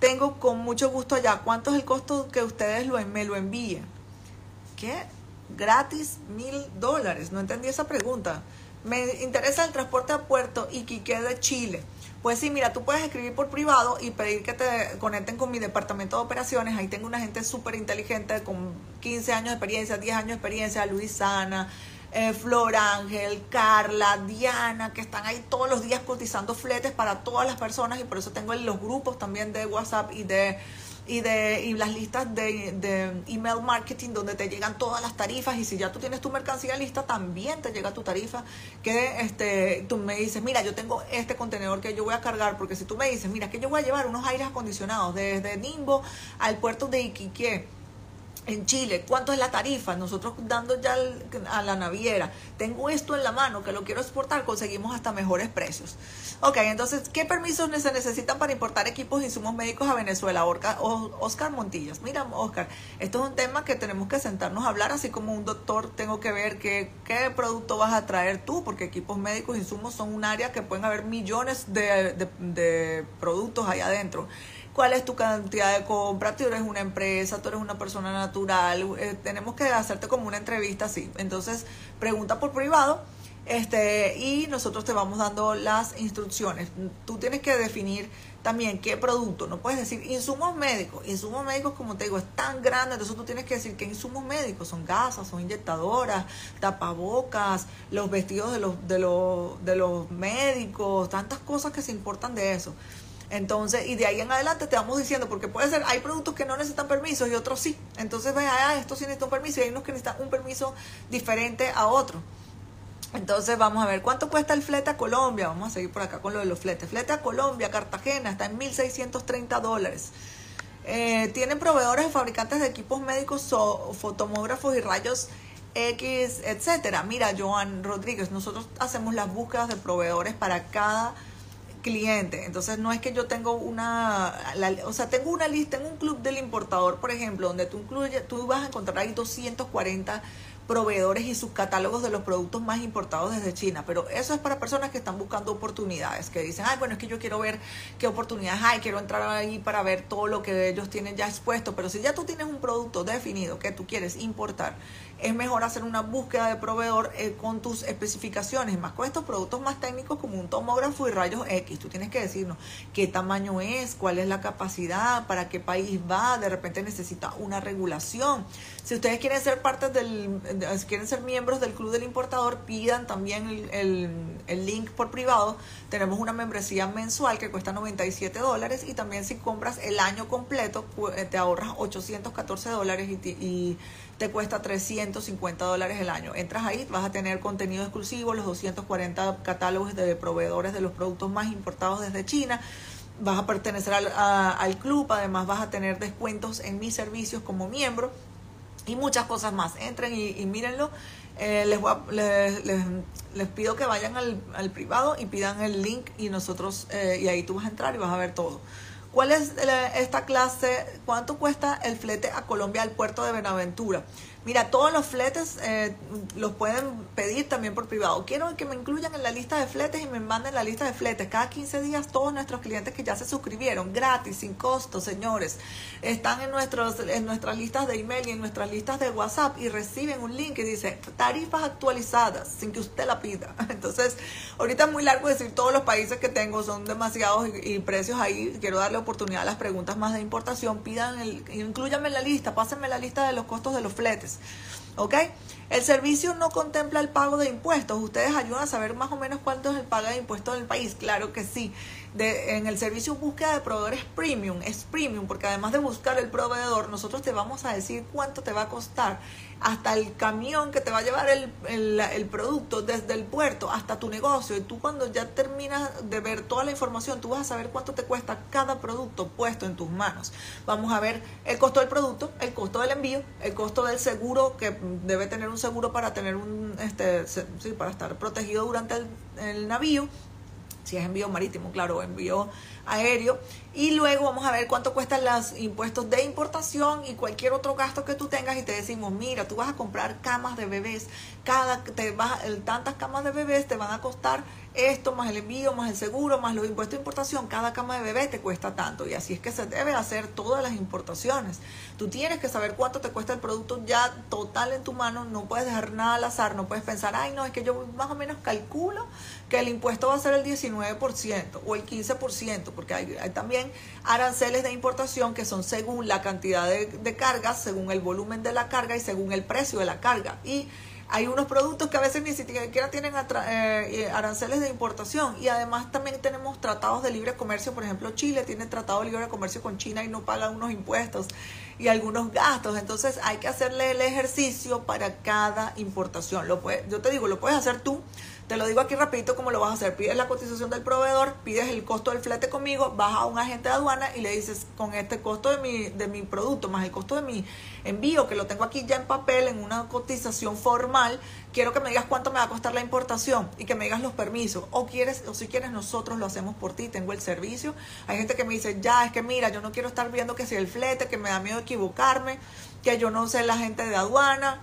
tengo con mucho gusto allá. ¿Cuánto es el costo que ustedes lo, me lo envíen? ¿Qué? Gratis mil dólares. No entendí esa pregunta. Me interesa el transporte a Puerto Iquique de Chile. Pues sí, mira, tú puedes escribir por privado y pedir que te conecten con mi departamento de operaciones. Ahí tengo una gente súper inteligente con 15 años de experiencia, 10 años de experiencia, Luisana, eh, Flor Ángel, Carla, Diana, que están ahí todos los días cotizando fletes para todas las personas y por eso tengo los grupos también de WhatsApp y de y de y las listas de, de, email marketing donde te llegan todas las tarifas y si ya tú tienes tu mercancía lista también te llega tu tarifa que este tú me dices mira yo tengo este contenedor que yo voy a cargar porque si tú me dices mira que yo voy a llevar unos aires acondicionados desde Nimbo al puerto de Iquique en Chile, ¿cuánto es la tarifa? Nosotros dando ya a la naviera, tengo esto en la mano que lo quiero exportar, conseguimos hasta mejores precios. Ok, entonces, ¿qué permisos se necesitan para importar equipos e insumos médicos a Venezuela? Oscar Montillas, mira, Oscar, esto es un tema que tenemos que sentarnos a hablar, así como un doctor tengo que ver qué, qué producto vas a traer tú, porque equipos médicos e insumos son un área que pueden haber millones de, de, de productos ahí adentro cuál es tu cantidad de compra, tú eres una empresa, tú eres una persona natural, eh, tenemos que hacerte como una entrevista así. Entonces, pregunta por privado este, y nosotros te vamos dando las instrucciones. Tú tienes que definir también qué producto, no puedes decir insumos médicos, insumos médicos como te digo es tan grande, entonces tú tienes que decir que insumos médicos son gasas, son inyectadoras, tapabocas, los vestidos de los, de los, de los médicos, tantas cosas que se importan de eso. Entonces, y de ahí en adelante te vamos diciendo, porque puede ser, hay productos que no necesitan permiso y otros sí. Entonces, vea, ah, esto sí necesita un permiso y hay unos que necesitan un permiso diferente a otro. Entonces, vamos a ver, ¿cuánto cuesta el flete a Colombia? Vamos a seguir por acá con lo de los fletes. Flete a Colombia, Cartagena, está en 1.630 dólares. Eh, tienen proveedores de fabricantes de equipos médicos, fotomógrafos y rayos X, etcétera. Mira, Joan Rodríguez, nosotros hacemos las búsquedas de proveedores para cada cliente. Entonces no es que yo tengo una, o sea, tengo una lista en un club del importador, por ejemplo, donde tú incluyes, tú vas a encontrar ahí 240 proveedores y sus catálogos de los productos más importados desde China. Pero eso es para personas que están buscando oportunidades, que dicen, ay, bueno, es que yo quiero ver qué oportunidades hay, quiero entrar ahí para ver todo lo que ellos tienen ya expuesto. Pero si ya tú tienes un producto definido que tú quieres importar, es mejor hacer una búsqueda de proveedor eh, con tus especificaciones, más con estos productos más técnicos como un tomógrafo y rayos X. Tú tienes que decirnos qué tamaño es, cuál es la capacidad, para qué país va, de repente necesita una regulación. Si ustedes quieren ser parte del, si quieren ser miembros del Club del Importador, pidan también el, el, link por privado. Tenemos una membresía mensual que cuesta 97 dólares y también si compras el año completo eh, te ahorras 814 dólares y, y te cuesta 350 dólares el año. Entras ahí, vas a tener contenido exclusivo, los 240 catálogos de proveedores de los productos más importados desde China vas a pertenecer al, al club, además vas a tener descuentos en mis servicios como miembro y muchas cosas más. Entren y, mírenlo. Eh, les, les, les, pido que vayan al, al, privado y pidan el link y nosotros, eh, y ahí tú vas a entrar y vas a ver todo. ¿Cuál es esta clase? ¿Cuánto cuesta el flete a Colombia al puerto de Benaventura? Mira, todos los fletes eh, los pueden pedir también por privado. Quiero que me incluyan en la lista de fletes y me manden la lista de fletes. Cada 15 días todos nuestros clientes que ya se suscribieron, gratis, sin costo, señores, están en, nuestros, en nuestras listas de email y en nuestras listas de WhatsApp y reciben un link que dice tarifas actualizadas sin que usted la pida. Entonces, ahorita es muy largo decir todos los países que tengo, son demasiados y, precios ahí. Quiero darle oportunidad a las preguntas más de importación. Pidan, el, incluyanme en la lista, pásenme la lista de los costos de los fletes. ¿Ok? El servicio no contempla el pago de impuestos. ¿Ustedes ayudan a saber más o menos cuánto es el pago de impuestos en el país? Claro que sí. De, en el servicio búsqueda de proveedores premium, es premium, porque además de buscar el proveedor, nosotros te vamos a decir cuánto te va a costar hasta el camión que te va a llevar el, el, producto desde el puerto hasta tu negocio. Y tú cuando ya terminas de ver toda la información, tú vas a saber cuánto te cuesta cada producto puesto en tus manos. Vamos a ver el costo del producto, el costo del envío, el costo del seguro, que debe tener un seguro para tener un, este, sí, para estar protegido durante el, el navío si es envío marítimo, claro, envío aéreo. Y luego vamos a ver cuánto cuestan los impuestos de importación y cualquier otro gasto que tú tengas y te decimos, mira, tú vas a comprar camas de bebés, cada te vas, tantas camas de bebés te van a costar esto, más el envío, más el seguro, más los impuestos de importación, cada cama de bebé te cuesta tanto. Y así es que se debe hacer todas las importaciones. Tú tienes que saber cuánto te cuesta el producto ya total en tu mano, no puedes dejar nada al azar, no puedes pensar, ay, no, es que yo más o menos calculo que el impuesto va a ser el 19% o el 15%, porque hay, también aranceles de importación que son según la cantidad de, de cargas, según el volumen de la carga y según el precio de la carga. Y hay unos productos que a veces ni siquiera tienen eh, eh, aranceles de importación y además también tenemos tratados de libre comercio, por ejemplo Chile tiene tratado de libre comercio con China y no paga unos impuestos y algunos gastos, entonces hay que hacerle el ejercicio para cada importación. Lo puede, yo te digo, lo puedes hacer tú te lo digo aquí rapidito cómo lo vas a hacer. Pides la cotización del proveedor, pides el costo del flete conmigo, vas a un agente de aduana y le dices, con este costo de mi, de mi producto, más el costo de mi envío, que lo tengo aquí ya en papel, en una cotización formal, quiero que me digas cuánto me va a costar la importación y que me digas los permisos. O quieres, o si quieres, nosotros lo hacemos por ti, tengo el servicio. Hay gente que me dice, ya, es que mira, yo no quiero estar viendo que si el flete, que me da miedo equivocarme, que yo no sé la gente de aduana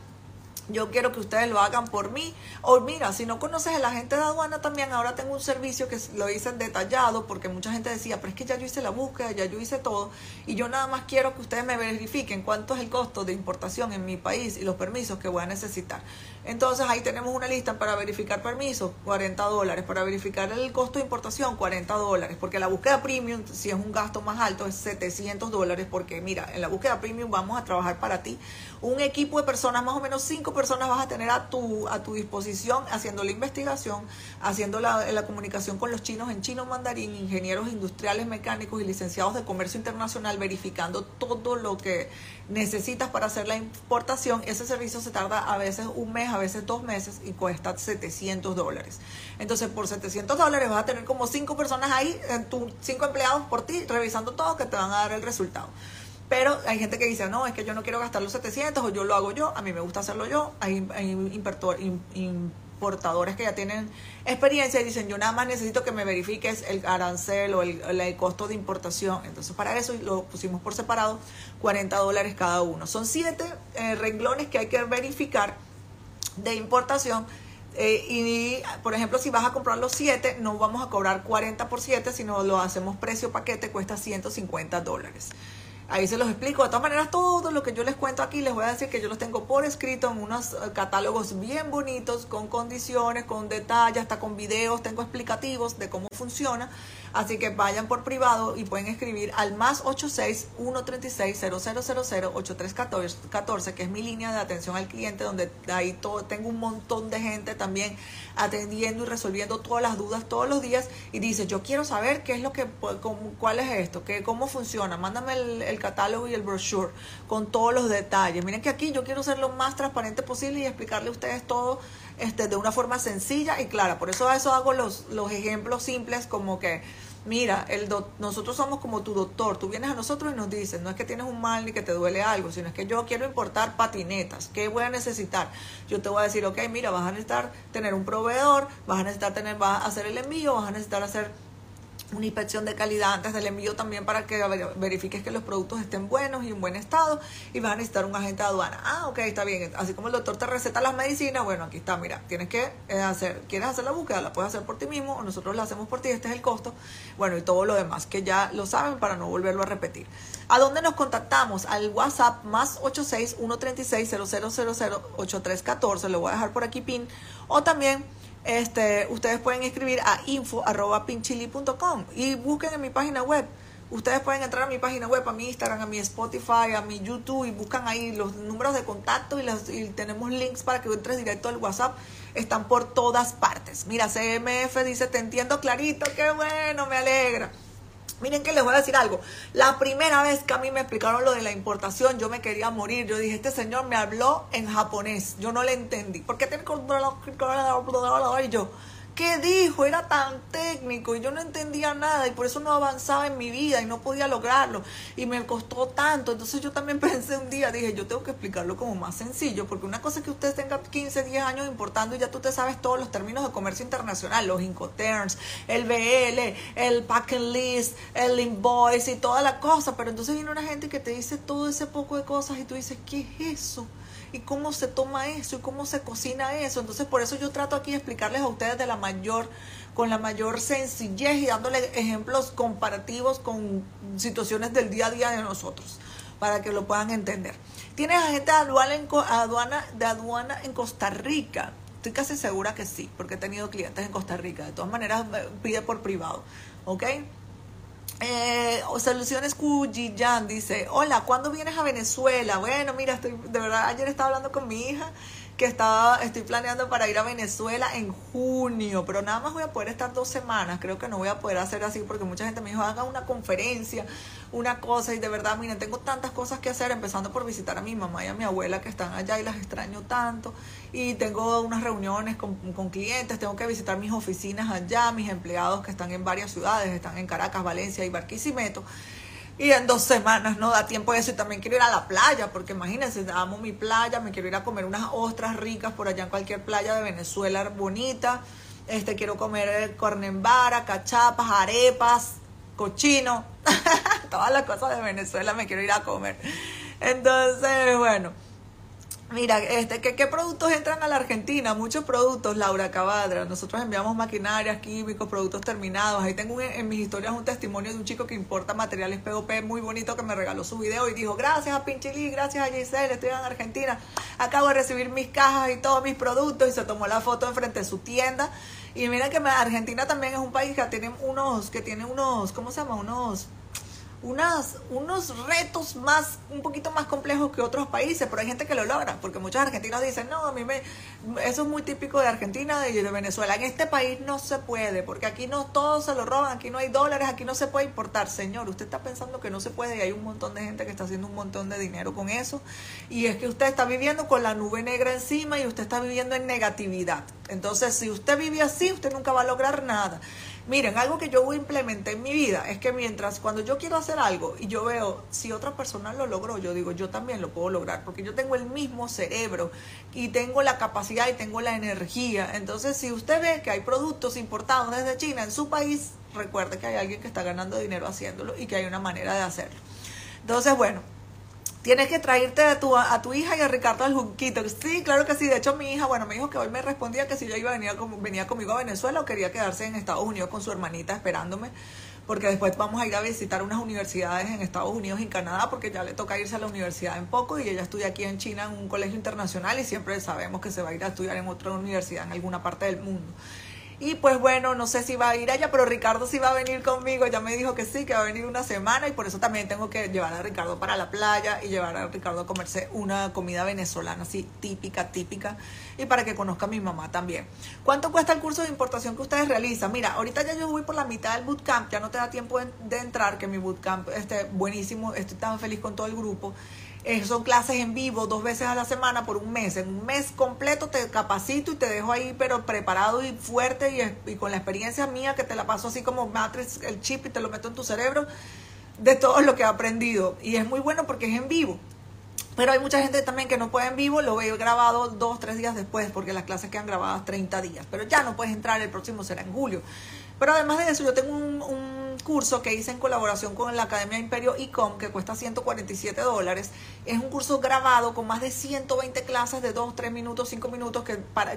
yo quiero que ustedes lo hagan por mí. O mira, si no conoces el agente de aduana también, ahora tengo un servicio que lo hice detallado porque mucha gente decía, pero es que ya yo hice la búsqueda, ya yo hice todo y yo nada más quiero que ustedes me verifiquen cuánto es el costo de importación en mi país y los permisos que voy a necesitar. Entonces ahí tenemos una lista para verificar permisos, 40 dólares, para verificar el costo de importación, 40 dólares, porque la búsqueda premium, si es un gasto más alto, es 700 dólares, porque mira, en la búsqueda premium vamos a trabajar para ti un equipo de personas, más o menos cinco personas vas a tener a tu, a tu disposición haciendo la investigación, haciendo la, comunicación con los chinos en chino mandarín, ingenieros industriales mecánicos y licenciados de comercio internacional, verificando todo lo que necesitas para hacer la importación. Ese servicio se tarda a veces un mes, a veces dos meses y cuesta 700 dólares. Entonces, por 700 dólares vas a tener como cinco personas ahí, tus cinco empleados por ti, revisando todo que te van a dar el resultado. Pero hay gente que dice, no, es que yo no quiero gastar los 700 o yo lo hago yo, a mí me gusta hacerlo yo. Hay, hay importadores que ya tienen experiencia y dicen, yo nada más necesito que me verifiques el arancel o el, el costo de importación. Entonces, para eso lo pusimos por separado, 40 dólares cada uno. Son siete eh, renglones que hay que verificar de importación. Eh, y, por ejemplo, si vas a comprar los siete, no vamos a cobrar 40 por 7, sino lo hacemos precio paquete, cuesta 150 dólares. Ahí se los explico. De todas maneras, todo lo que yo les cuento aquí, les voy a decir que yo los tengo por escrito en unos eh, catálogos bien bonitos, con condiciones, con detalles, hasta con videos, tengo explicativos de cómo funciona. Así que vayan por privado y pueden escribir al más 86 136 0000 8314, que es mi línea de atención al cliente, donde ahí todo, tengo un montón de gente también atendiendo y resolviendo todas las dudas todos los días. Y dice, yo quiero saber qué es lo que, cuál es esto, que, cómo funciona. Mándame el, catálogo y el brochure con todos los detalles. Miren que aquí yo quiero ser lo más transparente posible y explicarle a ustedes todo este, de una forma sencilla y clara. Por eso eso hago los, los ejemplos simples como que mira, el nosotros somos como tu doctor, tú vienes a nosotros y nos dices, no es que tienes un mal ni que te duele algo, sino es que yo quiero importar patinetas, ¿qué voy a necesitar? Yo te voy a decir, ok, mira, vas a necesitar tener un proveedor, vas a necesitar tener, vas a hacer el envío, vas a necesitar hacer una inspección de calidad antes del envío también para que verifiques que los productos estén buenos y en buen estado y vas a necesitar un agente de aduana. Ah, ok, está bien. Así como el doctor te receta las medicinas, bueno, aquí está, mira, tienes que eh, hacer, quieres hacer la búsqueda, la puedes hacer por ti mismo o nosotros la hacemos por ti, este es el costo. Bueno, y todo lo demás que ya lo saben para no volverlo a repetir. ¿A dónde nos contactamos? Al WhatsApp más 86 136 0000 8314, lo voy a dejar por aquí pin, o también este, ustedes pueden escribir a info.pinchili.com y busquen en mi página web. Ustedes pueden entrar a mi página web, a mi Instagram, a mi Spotify, a mi YouTube y buscan ahí los números de contacto y, los, y tenemos links para que entres directo al WhatsApp. Están por todas partes. Mira, CMF dice, te entiendo clarito, qué bueno, me alegra. Miren que les voy a decir algo. La primera vez que a mí me explicaron lo de la importación, yo me quería morir. Yo dije, este señor me habló en japonés. Yo no le entendí. ¿Por qué tiene y yo? ¿Qué dijo? Era tan técnico y yo no entendía nada y por eso no avanzaba en mi vida y no podía lograrlo y me costó tanto. Entonces yo también pensé un día, dije, yo tengo que explicarlo como más sencillo, porque una cosa es que usted tenga 15, 10 años importando y ya tú te sabes todos los términos de comercio internacional, los Incoterms, el BL, el packing list, el invoice y toda la cosa, pero entonces viene una gente que te dice todo ese poco de cosas y tú dices, ¿qué es eso? Y cómo se toma eso y cómo se cocina eso. Entonces, por eso yo trato aquí de explicarles a ustedes de la mayor con la mayor sencillez y dándole ejemplos comparativos con situaciones del día a día de nosotros para que lo puedan entender. ¿Tienes agente en, aduana, de aduana en Costa Rica? Estoy casi segura que sí, porque he tenido clientes en Costa Rica. De todas maneras, pide por privado. ¿Ok? Eh, Soluciones Cuyiyan dice, hola, ¿cuándo vienes a Venezuela? Bueno, mira, estoy, de verdad, ayer estaba hablando con mi hija que estaba, estoy planeando para ir a Venezuela en junio, pero nada más voy a poder estar dos semanas. Creo que no voy a poder hacer así porque mucha gente me dijo, haga una conferencia, una cosa, y de verdad, miren, tengo tantas cosas que hacer, empezando por visitar a mi mamá y a mi abuela que están allá y las extraño tanto. Y tengo unas reuniones con, con clientes, tengo que visitar mis oficinas allá, mis empleados que están en varias ciudades, están en Caracas, Valencia y Barquisimeto. Y en dos semanas no da tiempo de eso. Y también quiero ir a la playa, porque imagínense, amo mi playa, me quiero ir a comer unas ostras ricas por allá en cualquier playa de Venezuela bonita. Este, quiero comer eh, cornembara, cachapas, arepas, cochino, todas las cosas de Venezuela me quiero ir a comer. Entonces, bueno. Mira, este, ¿qué, ¿qué, productos entran a la Argentina? Muchos productos, Laura Cabadra. Nosotros enviamos maquinarias, químicos, productos terminados. Ahí tengo en mis historias un testimonio de un chico que importa materiales POP muy bonito que me regaló su video y dijo, gracias a Pinchili, gracias a Giselle, estoy en Argentina. Acabo de recibir mis cajas y todos mis productos y se tomó la foto enfrente de su tienda. Y mira que Argentina también es un país que tiene unos, que tiene unos, ¿cómo se llama? Unos unas, unos retos más, un poquito más complejos que otros países, pero hay gente que lo logra, porque muchos argentinos dicen, no, a mí me, eso es muy típico de Argentina y de Venezuela. En este país no se puede, porque aquí no todos se lo roban, aquí no hay dólares, aquí no se puede importar. Señor, usted está pensando que no se puede y hay un montón de gente que está haciendo un montón de dinero con eso. Y es que usted está viviendo con la nube negra encima y usted está viviendo en negatividad. Entonces, si usted vive así, usted nunca va a lograr nada. Miren, algo que yo implementé en mi vida es que mientras cuando yo quiero hacer algo y yo veo si otra persona lo logró, yo digo, yo también lo puedo lograr, porque yo tengo el mismo cerebro y tengo la capacidad y tengo la energía. Entonces, si usted ve que hay productos importados desde China en su país, recuerde que hay alguien que está ganando dinero haciéndolo y que hay una manera de hacerlo. Entonces, bueno, Tienes que traerte a tu, a tu hija y a Ricardo al Junquito. Sí, claro que sí. De hecho, mi hija, bueno, me dijo que hoy me respondía que si yo iba a venir venía conmigo a Venezuela o quería quedarse en Estados Unidos con su hermanita esperándome. Porque después vamos a ir a visitar unas universidades en Estados Unidos y en Canadá, porque ya le toca irse a la universidad en poco y ella estudia aquí en China en un colegio internacional y siempre sabemos que se va a ir a estudiar en otra universidad en alguna parte del mundo. Y pues bueno, no sé si va a ir allá, pero Ricardo sí va a venir conmigo. Ya me dijo que sí, que va a venir una semana y por eso también tengo que llevar a Ricardo para la playa y llevar a Ricardo a comerse una comida venezolana así típica, típica y para que conozca a mi mamá también. ¿Cuánto cuesta el curso de importación que ustedes realizan? Mira, ahorita ya yo voy por la mitad del bootcamp, ya no te da tiempo de, entrar, que mi bootcamp esté buenísimo, estoy tan feliz con todo el grupo. Eh, son clases en vivo dos veces a la semana por un mes. En un mes completo te capacito y te dejo ahí, pero preparado y fuerte y, y con la experiencia mía que te la paso así como matrix el chip y te lo meto en tu cerebro de todo lo que he aprendido. Y es muy bueno porque es en vivo. Pero hay mucha gente también que no puede en vivo, lo veo grabado dos, tres días después, porque las clases quedan grabadas 30 días. Pero ya no puedes entrar, el próximo será en julio. Pero además de eso, yo tengo un, curso que hice en colaboración con la Academia Imperio ICOM que cuesta 147 dólares. Es un curso grabado con más de 120 clases de 2, 3 minutos, 5 minutos que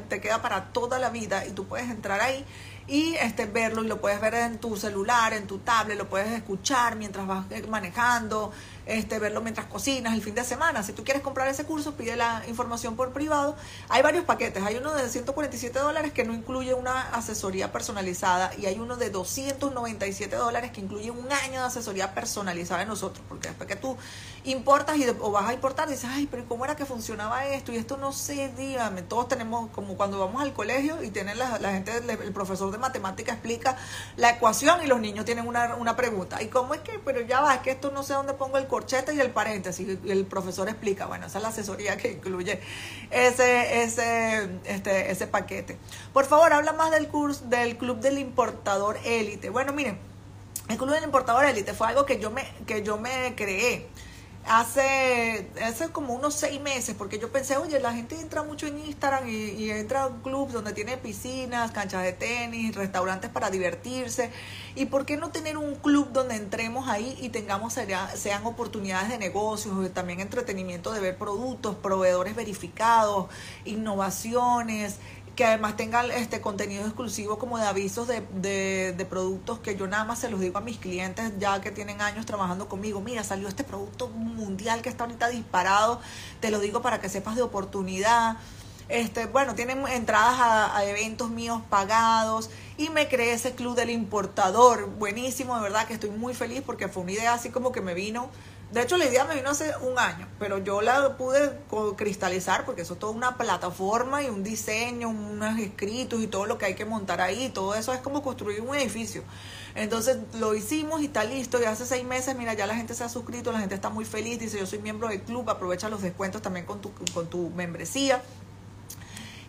te queda para toda la vida y tú puedes entrar ahí y este, verlo y lo puedes ver en tu celular, en tu tablet, lo puedes escuchar mientras vas manejando, este, verlo mientras cocinas el fin de semana. Si tú quieres comprar ese curso, pide la información por privado. Hay varios paquetes. Hay uno de 147 dólares que no incluye una asesoría personalizada y hay uno de 297 dólares que incluye un año de asesoría personalizada de nosotros. Porque después que tú importas y, o vas a importar, dices, ay, pero ¿cómo era que funcionaba esto? Y esto no sé, dígame. Todos tenemos, como cuando vamos al colegio y tienen la, gente, el profesor de matemática explica la ecuación y los niños tienen una, una pregunta. ¿Y cómo es que? Pero ya va, es que esto no sé dónde pongo el corchete y el paréntesis. Y el profesor explica, bueno, esa es la asesoría que incluye ese, ese, este, ese paquete. Por favor, habla más del curso del Club del Importador Élite. Bueno, miren, el Club del Importador Élite fue algo que yo me, que yo me creé hace, hace como unos seis meses, porque yo pensé, oye, la gente entra mucho en Instagram y, entra a un club donde tiene piscinas, canchas de tenis, restaurantes para divertirse. ¿Y por qué no tener un club donde entremos ahí y tengamos, sean oportunidades de negocios, también entretenimiento de ver productos, proveedores verificados, innovaciones? Que además tenga este contenido exclusivo como de avisos de, de, productos que yo nada más se los digo a mis clientes ya que tienen años trabajando conmigo. Mira, salió este producto mundial que está ahorita disparado, te lo digo para que sepas de oportunidad. Este, bueno, tienen entradas a, a, eventos míos pagados y me creé ese club del importador. Buenísimo, de verdad que estoy muy feliz porque fue una idea así como que me vino de hecho, la idea me vino hace un año, pero yo la pude cristalizar porque eso es toda una plataforma y un diseño, unos escritos y todo lo que hay que montar ahí. Todo eso es como construir un edificio. Entonces lo hicimos y está listo. Y hace seis meses, mira, ya la gente se ha suscrito, la gente está muy feliz. Dice, yo soy miembro del club, aprovecha los descuentos también con tu, con tu membresía.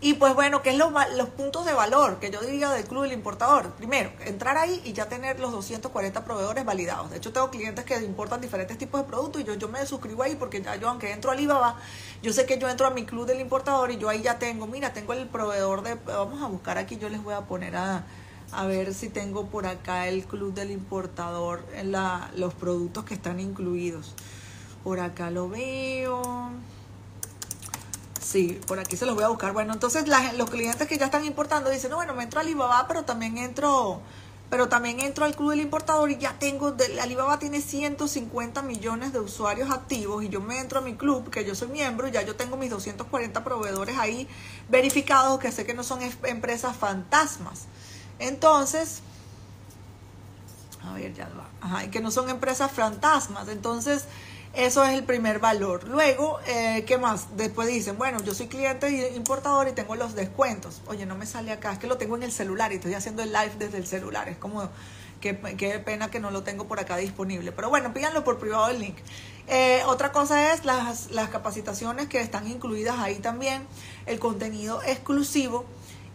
Y pues bueno, ¿qué es los, puntos de valor que yo diría del Club del Importador? Primero, entrar ahí y ya tener los 240 proveedores validados. De hecho, tengo clientes que importan diferentes tipos de productos y yo, yo me suscribo ahí porque ya yo, aunque entro a Alibaba, yo sé que yo entro a mi Club del Importador y yo ahí ya tengo, mira, tengo el proveedor de, vamos a buscar aquí, yo les voy a poner a, a ver si tengo por acá el Club del Importador, en la, los productos que están incluidos. Por acá lo veo. Sí, por aquí se los voy a buscar. Bueno, entonces los clientes que ya están importando dicen, no, bueno, me entro a Alibaba, pero también entro, pero también entro al Club del Importador y ya tengo, Alibaba tiene 150 millones de usuarios activos y yo me entro a mi club, que yo soy miembro, y ya yo tengo mis 240 proveedores ahí verificados, que sé que no son empresas fantasmas. Entonces, a ver, ya va. Ajá, que no son empresas fantasmas. Entonces, eso es el primer valor. Luego, eh, ¿qué más? Después dicen, bueno, yo soy cliente importador y tengo los descuentos. Oye, no me sale acá, es que lo tengo en el celular y estoy haciendo el live desde el celular. Es como, qué, qué pena que no lo tengo por acá disponible. Pero bueno, pídanlo por privado el link. Eh, otra cosa es las, las capacitaciones que están incluidas ahí también, el contenido exclusivo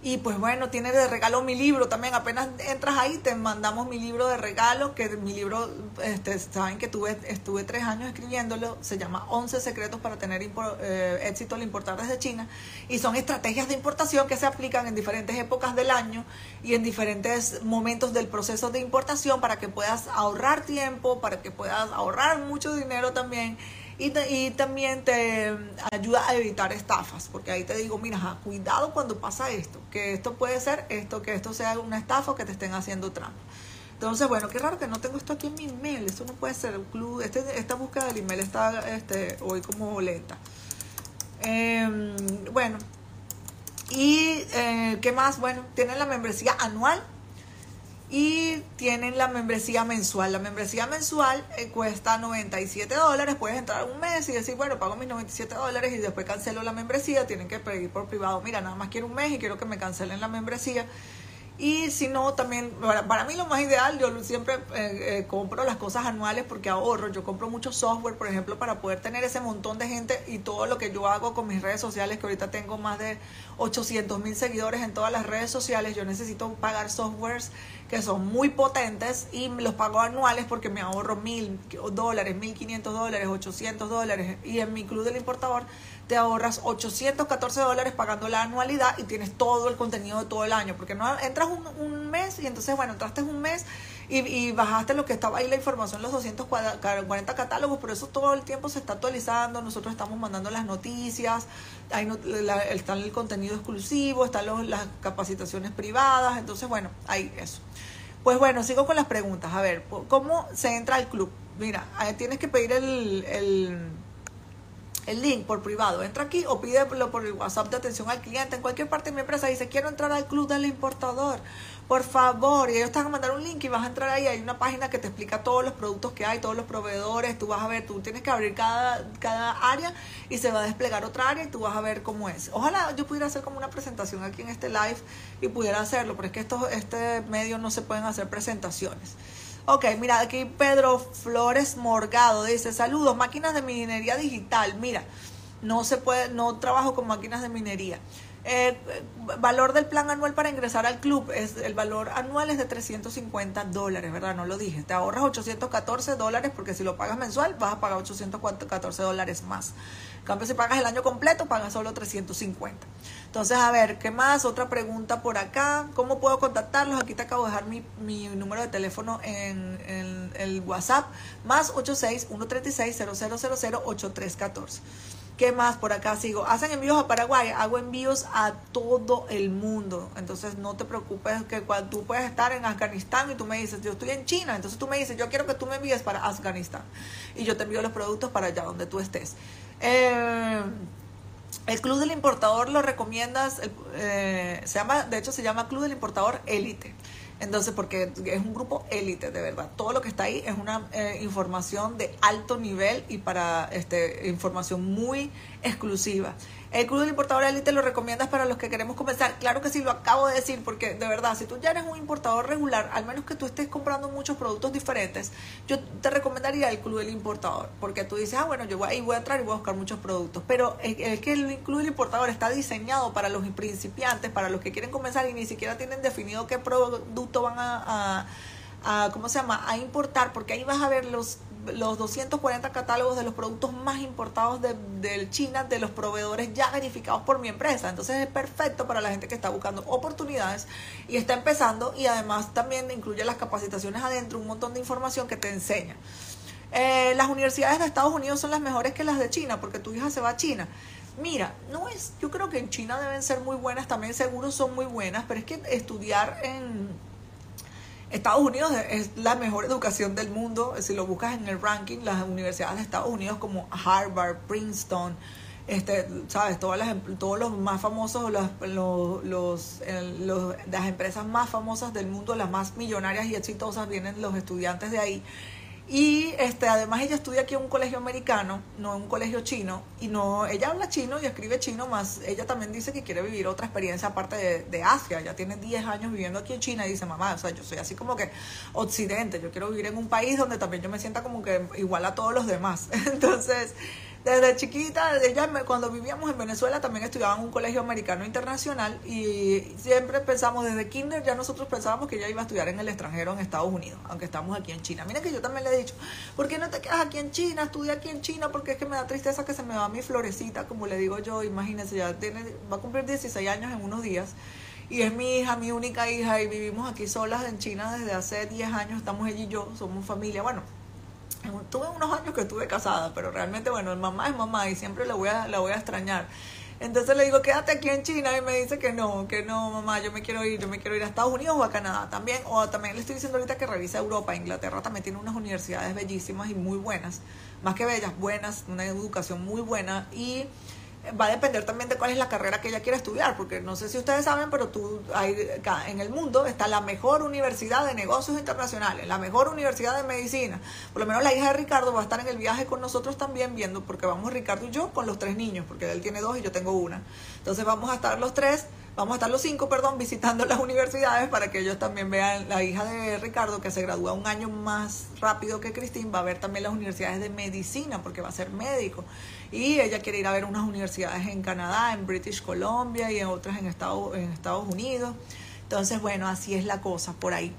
y pues bueno, tiene de regalo mi libro también. Apenas entras ahí, te mandamos mi libro de regalo, que mi libro, este, saben que tuve, estuve tres años escribiéndolo, se llama 11 secretos para tener eh, éxito al importar desde China. Y son estrategias de importación que se aplican en diferentes épocas del año y en diferentes momentos del proceso de importación para que puedas ahorrar tiempo, para que puedas ahorrar mucho dinero también y, también te ayuda a evitar estafas, porque ahí te digo, mira, cuidado cuando pasa esto, que esto puede ser esto, que esto sea una estafa o que te estén haciendo trampa. Entonces, bueno, qué raro que no tengo esto aquí en mi email, esto no puede ser, club, este, esta búsqueda del email está este, hoy como lenta. Em, bueno, y eh, qué más, bueno, tienen la membresía anual y tienen la membresía mensual. La membresía mensual eh, cuesta 97 dólares. Puedes entrar un mes y decir, bueno, pago mis 97 dólares y después cancelo la membresía. Tienen que pedir por privado, mira, nada más quiero un mes y quiero que me cancelen la membresía. Y si no, también, para, mí lo más ideal, yo siempre eh, eh, compro las cosas anuales porque ahorro. Yo compro mucho software, por ejemplo, para poder tener ese montón de gente y todo lo que yo hago con mis redes sociales, que ahorita tengo más de 800 mil seguidores en todas las redes sociales. Yo necesito pagar softwares que son muy potentes y los pago anuales porque me ahorro mil dólares, mil quinientos dólares, 800 dólares. Y en mi club del importador te ahorras 814 dólares pagando la anualidad y tienes todo el contenido de todo el año. Porque no entras un, un mes y entonces, bueno, entraste un mes y, bajaste lo que estaba ahí la información, los 240 catálogos, pero eso todo el tiempo se está actualizando. Nosotros estamos mandando las noticias, ahí está el contenido exclusivo, están las capacitaciones privadas. Entonces, bueno, ahí eso. Pues bueno, sigo con las preguntas. A ver, ¿cómo se entra al club? Mira, tienes que pedir el, el el link por privado. Entra aquí o pídelo por el WhatsApp de atención al cliente. En cualquier parte de mi empresa dice, quiero entrar al club del importador. Por favor, y ellos te van a mandar un link y vas a entrar ahí. Hay una página que te explica todos los productos que hay, todos los proveedores. Tú vas a ver, tú tienes que abrir cada, cada área y se va a desplegar otra área y tú vas a ver cómo es. Ojalá yo pudiera hacer como una presentación aquí en este live y pudiera hacerlo, pero es que estos, este medio no se pueden hacer presentaciones. Ok, mira, aquí Pedro Flores Morgado dice, saludos, máquinas de minería digital. Mira, no se puede, no trabajo con máquinas de minería. Eh, valor del plan anual para ingresar al club, es el valor anual es de 350 dólares, ¿verdad? No lo dije. Te ahorras 814 dólares porque si lo pagas mensual vas a pagar 814 dólares más. En cambio, si pagas el año completo, pagas solo 350. Entonces, a ver, ¿qué más? Otra pregunta por acá. ¿Cómo puedo contactarlos? Aquí te acabo de dejar mi, mi número de teléfono en, en el WhatsApp, más 86 136 0000 8314. ¿Qué más por acá sigo? Hacen envíos a Paraguay, hago envíos a todo el mundo. Entonces no te preocupes que cuando tú puedes estar en Afganistán y tú me dices, yo estoy en China, entonces tú me dices, yo quiero que tú me envíes para Afganistán. Y yo te envío los productos para allá donde tú estés. Eh, el Club del Importador lo recomiendas, eh, se llama, de hecho se llama Club del Importador Élite. Entonces, porque es un grupo élite, de verdad. Todo lo que está ahí es una eh, información de alto nivel y para este, información muy exclusiva. El Club del Importador Elite lo recomiendas para los que queremos comenzar. Claro que sí, lo acabo de decir, porque de verdad, si tú ya eres un importador regular, al menos que tú estés comprando muchos productos diferentes, yo te recomendaría el Club del Importador, porque tú dices, ah, bueno, yo voy, ahí voy a entrar y voy a buscar muchos productos. Pero es, que el Club del Importador está diseñado para los principiantes, para los que quieren comenzar y ni siquiera tienen definido qué producto van a, a ¿cómo se llama?, a importar, porque ahí vas a ver los los 240 catálogos de los productos más importados de, China, de los proveedores ya verificados por mi empresa. Entonces es perfecto para la gente que está buscando oportunidades y está empezando y además también incluye las capacitaciones adentro, un montón de información que te enseña. Eh, las universidades de Estados Unidos son las mejores que las de China porque tu hija se va a China. Mira, no es, yo creo que en China deben ser muy buenas, también seguro son muy buenas, pero es que estudiar en Estados Unidos es la mejor educación del mundo. Si lo buscas en el ranking, las universidades de Estados Unidos como Harvard, Princeton, este, sabes, todas las, todos los más famosos, los, los, las empresas más famosas del mundo, las más millonarias y exitosas, vienen los estudiantes de ahí. Y este, además ella estudia aquí en un colegio americano, no en un colegio chino, y no, ella habla chino y escribe chino, más ella también dice que quiere vivir otra experiencia aparte de, de Asia, ya tiene 10 años viviendo aquí en China y dice, mamá, o sea, yo soy así como que occidente, yo quiero vivir en un país donde también yo me sienta como que igual a todos los demás. Entonces, desde chiquita, ella cuando vivíamos en Venezuela también estudiaba en un colegio americano internacional y siempre pensamos desde kinder ya nosotros pensábamos que ella iba a estudiar en el extranjero en Estados Unidos, aunque estamos aquí en China. Mira que yo también le he dicho, ¿por qué no te quedas aquí en China? Estudia aquí en China porque es que me da tristeza que se me va mi florecita, como le digo yo, imagínense, ya tiene, va a cumplir 16 años en unos días y es mi hija, mi única hija y vivimos aquí solas en China desde hace 10 años, estamos ella y yo, somos familia, bueno, tuve unos años que estuve casada, pero realmente, bueno, mamá es mamá y siempre la voy a, la voy a extrañar. Entonces le digo, quédate aquí en China y me dice que no, que no, mamá, yo me quiero ir, yo me quiero ir a Estados Unidos o a Canadá también. O también le estoy diciendo ahorita que revisa Europa. Inglaterra también tiene unas universidades bellísimas y muy buenas, más que bellas, buenas, una educación muy buena y va a depender también de cuál es la carrera que ella quiere estudiar, porque no sé si ustedes saben, pero tú hay, en el mundo está la mejor universidad de negocios internacionales, la mejor universidad de medicina. Por lo menos la hija de Ricardo va a estar en el viaje con nosotros también viendo, porque vamos Ricardo y yo con los tres niños, porque él tiene dos y yo tengo una. Entonces vamos a estar los tres Vamos a estar los cinco, perdón, visitando las universidades para que ellos también vean, la hija de Ricardo, que se gradúa un año más rápido que Cristín, va a ver también las universidades de medicina, porque va a ser médico. Y ella quiere ir a ver unas universidades en Canadá, en British Columbia y en otras en Estados, en Estados Unidos. Entonces, bueno, así es la cosa por ahí.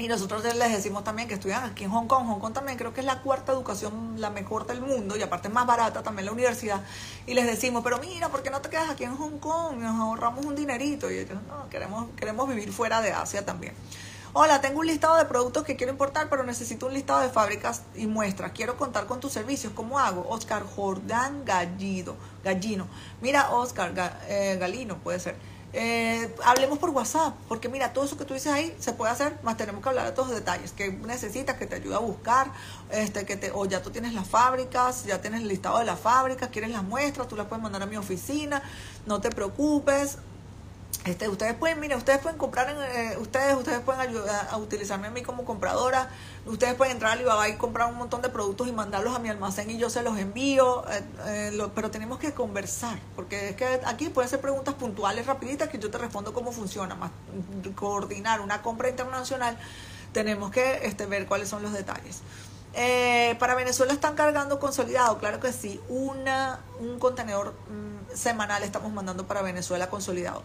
Y nosotros les decimos también que estudian aquí en Hong Kong. Hong Kong también creo que es la cuarta educación, la mejor del mundo, y aparte más barata también la universidad. Y les decimos, pero mira, ¿por qué no te quedas aquí en Hong Kong? Nos ahorramos un dinerito. Y ellos, no, queremos, queremos vivir fuera de Asia también. Hola, tengo un listado de productos que quiero importar, pero necesito un listado de fábricas y muestras. Quiero contar con tus servicios. ¿Cómo hago? Oscar Jordán Gallido, Gallino. Mira, Oscar eh, Galino puede ser. Eh, hablemos por WhatsApp, porque mira, todo eso que tú dices ahí se puede hacer, más tenemos que hablar de todos los detalles, que necesitas, que te ayude a buscar, este, que te, o ya tú tienes las fábricas, ya tienes el listado de las fábricas, quieres las muestras, tú las puedes mandar a mi oficina, no te preocupes, este, ustedes pueden, mira, ustedes pueden comprar, en, eh, ustedes, ustedes pueden ayudar a utilizarme a mí como compradora, ustedes pueden entrar a Alibaba y comprar un montón de productos y mandarlos a mi almacén y yo se los envío, eh, eh, pero tenemos que conversar, porque es que aquí pueden ser preguntas puntuales, rapiditas, que yo te respondo cómo funciona, más coordinar una compra internacional, tenemos que este, ver cuáles son los detalles. para Venezuela están cargando consolidado, claro que sí, una, un contenedor mm, semanal estamos mandando para Venezuela consolidado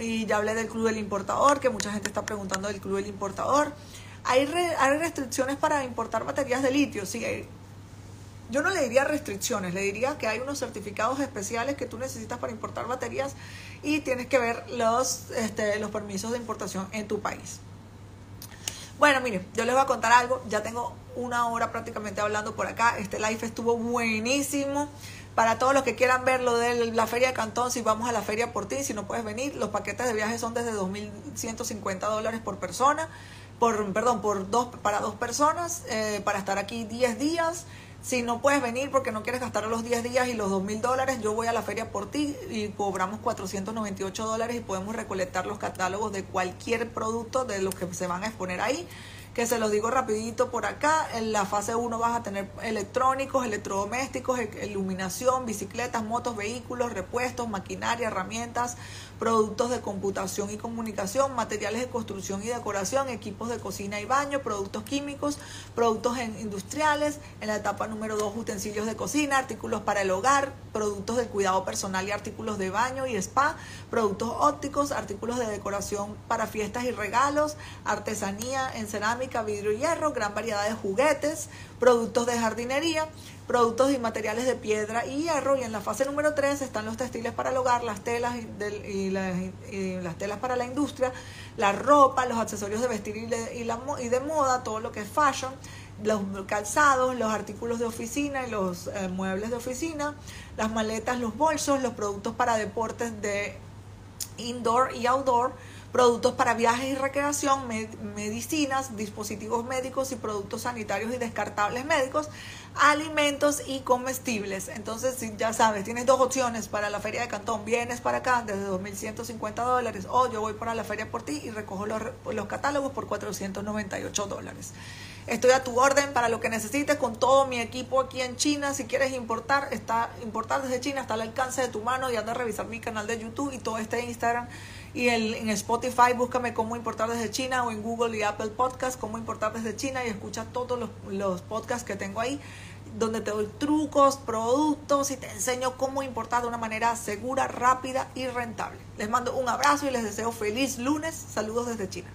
y ya hablé del Club del Importador, que mucha gente está preguntando del Club del Importador. Hay, hay restricciones para importar baterías de litio, sí. yo no le diría restricciones, le diría que hay unos certificados especiales que tú necesitas para importar baterías y tienes que ver los, este, los permisos de importación en tu país. Bueno, miren, yo les voy a contar algo. Ya tengo una hora prácticamente hablando por acá. Este live estuvo buenísimo. Para todos los que quieran ver lo de la feria de Cantón, si vamos a la feria por ti, si no puedes venir, los paquetes de viaje son desde 2.150 dólares por persona, por, perdón, por dos, para dos personas, eh, para estar aquí 10 días. Si no puedes venir porque no quieres gastar los 10 días y los 2.000 dólares, yo voy a la feria por ti y cobramos 498 dólares y podemos recolectar los catálogos de cualquier producto de los que se van a exponer ahí que se los digo rapidito por acá. En la fase 1 vas a tener electrónicos, electrodomésticos, e-, iluminación, bicicletas, motos, vehículos, repuestos, maquinaria, herramientas, productos de computación y comunicación, materiales de construcción y decoración, equipos de cocina y baño, productos químicos, productos industriales, en la etapa número 2 utensilios de cocina, artículos para el hogar, productos de cuidado personal y artículos de baño y spa, productos ópticos, artículos de decoración para fiestas y regalos, artesanía en cerámica, vidrio y hierro, gran variedad de juguetes, productos de jardinería, productos y materiales de piedra y hierro. Y en la fase número 3 están los textiles para el hogar, las telas y, las, telas para la industria, la ropa, los accesorios de vestir y de, la, y de moda, todo lo que es fashion, los calzados, los artículos de oficina y los eh, muebles de oficina, las maletas, los bolsos, los productos para deportes de indoor y outdoor productos para viajes y recreación, medicinas, dispositivos médicos y productos sanitarios y descartables médicos, alimentos y comestibles. Entonces, ya sabes, tienes dos opciones para la feria de Cantón. Vienes para acá desde 2.150 dólares o yo voy para la feria por ti y recojo los, los catálogos por 498 dólares. Estoy a tu orden para lo que necesites con todo mi equipo aquí en China. Si quieres importar, está importar desde China, está al alcance de tu mano y anda a revisar mi canal de YouTube y todo este Instagram y en Spotify búscame cómo importar desde China o en Google y Apple Podcast cómo importar desde China y escucha todos los, los podcasts que tengo ahí donde te doy trucos, productos y te enseño cómo importar de una manera segura, rápida y rentable. Les mando un abrazo y les deseo feliz lunes. Saludos desde China.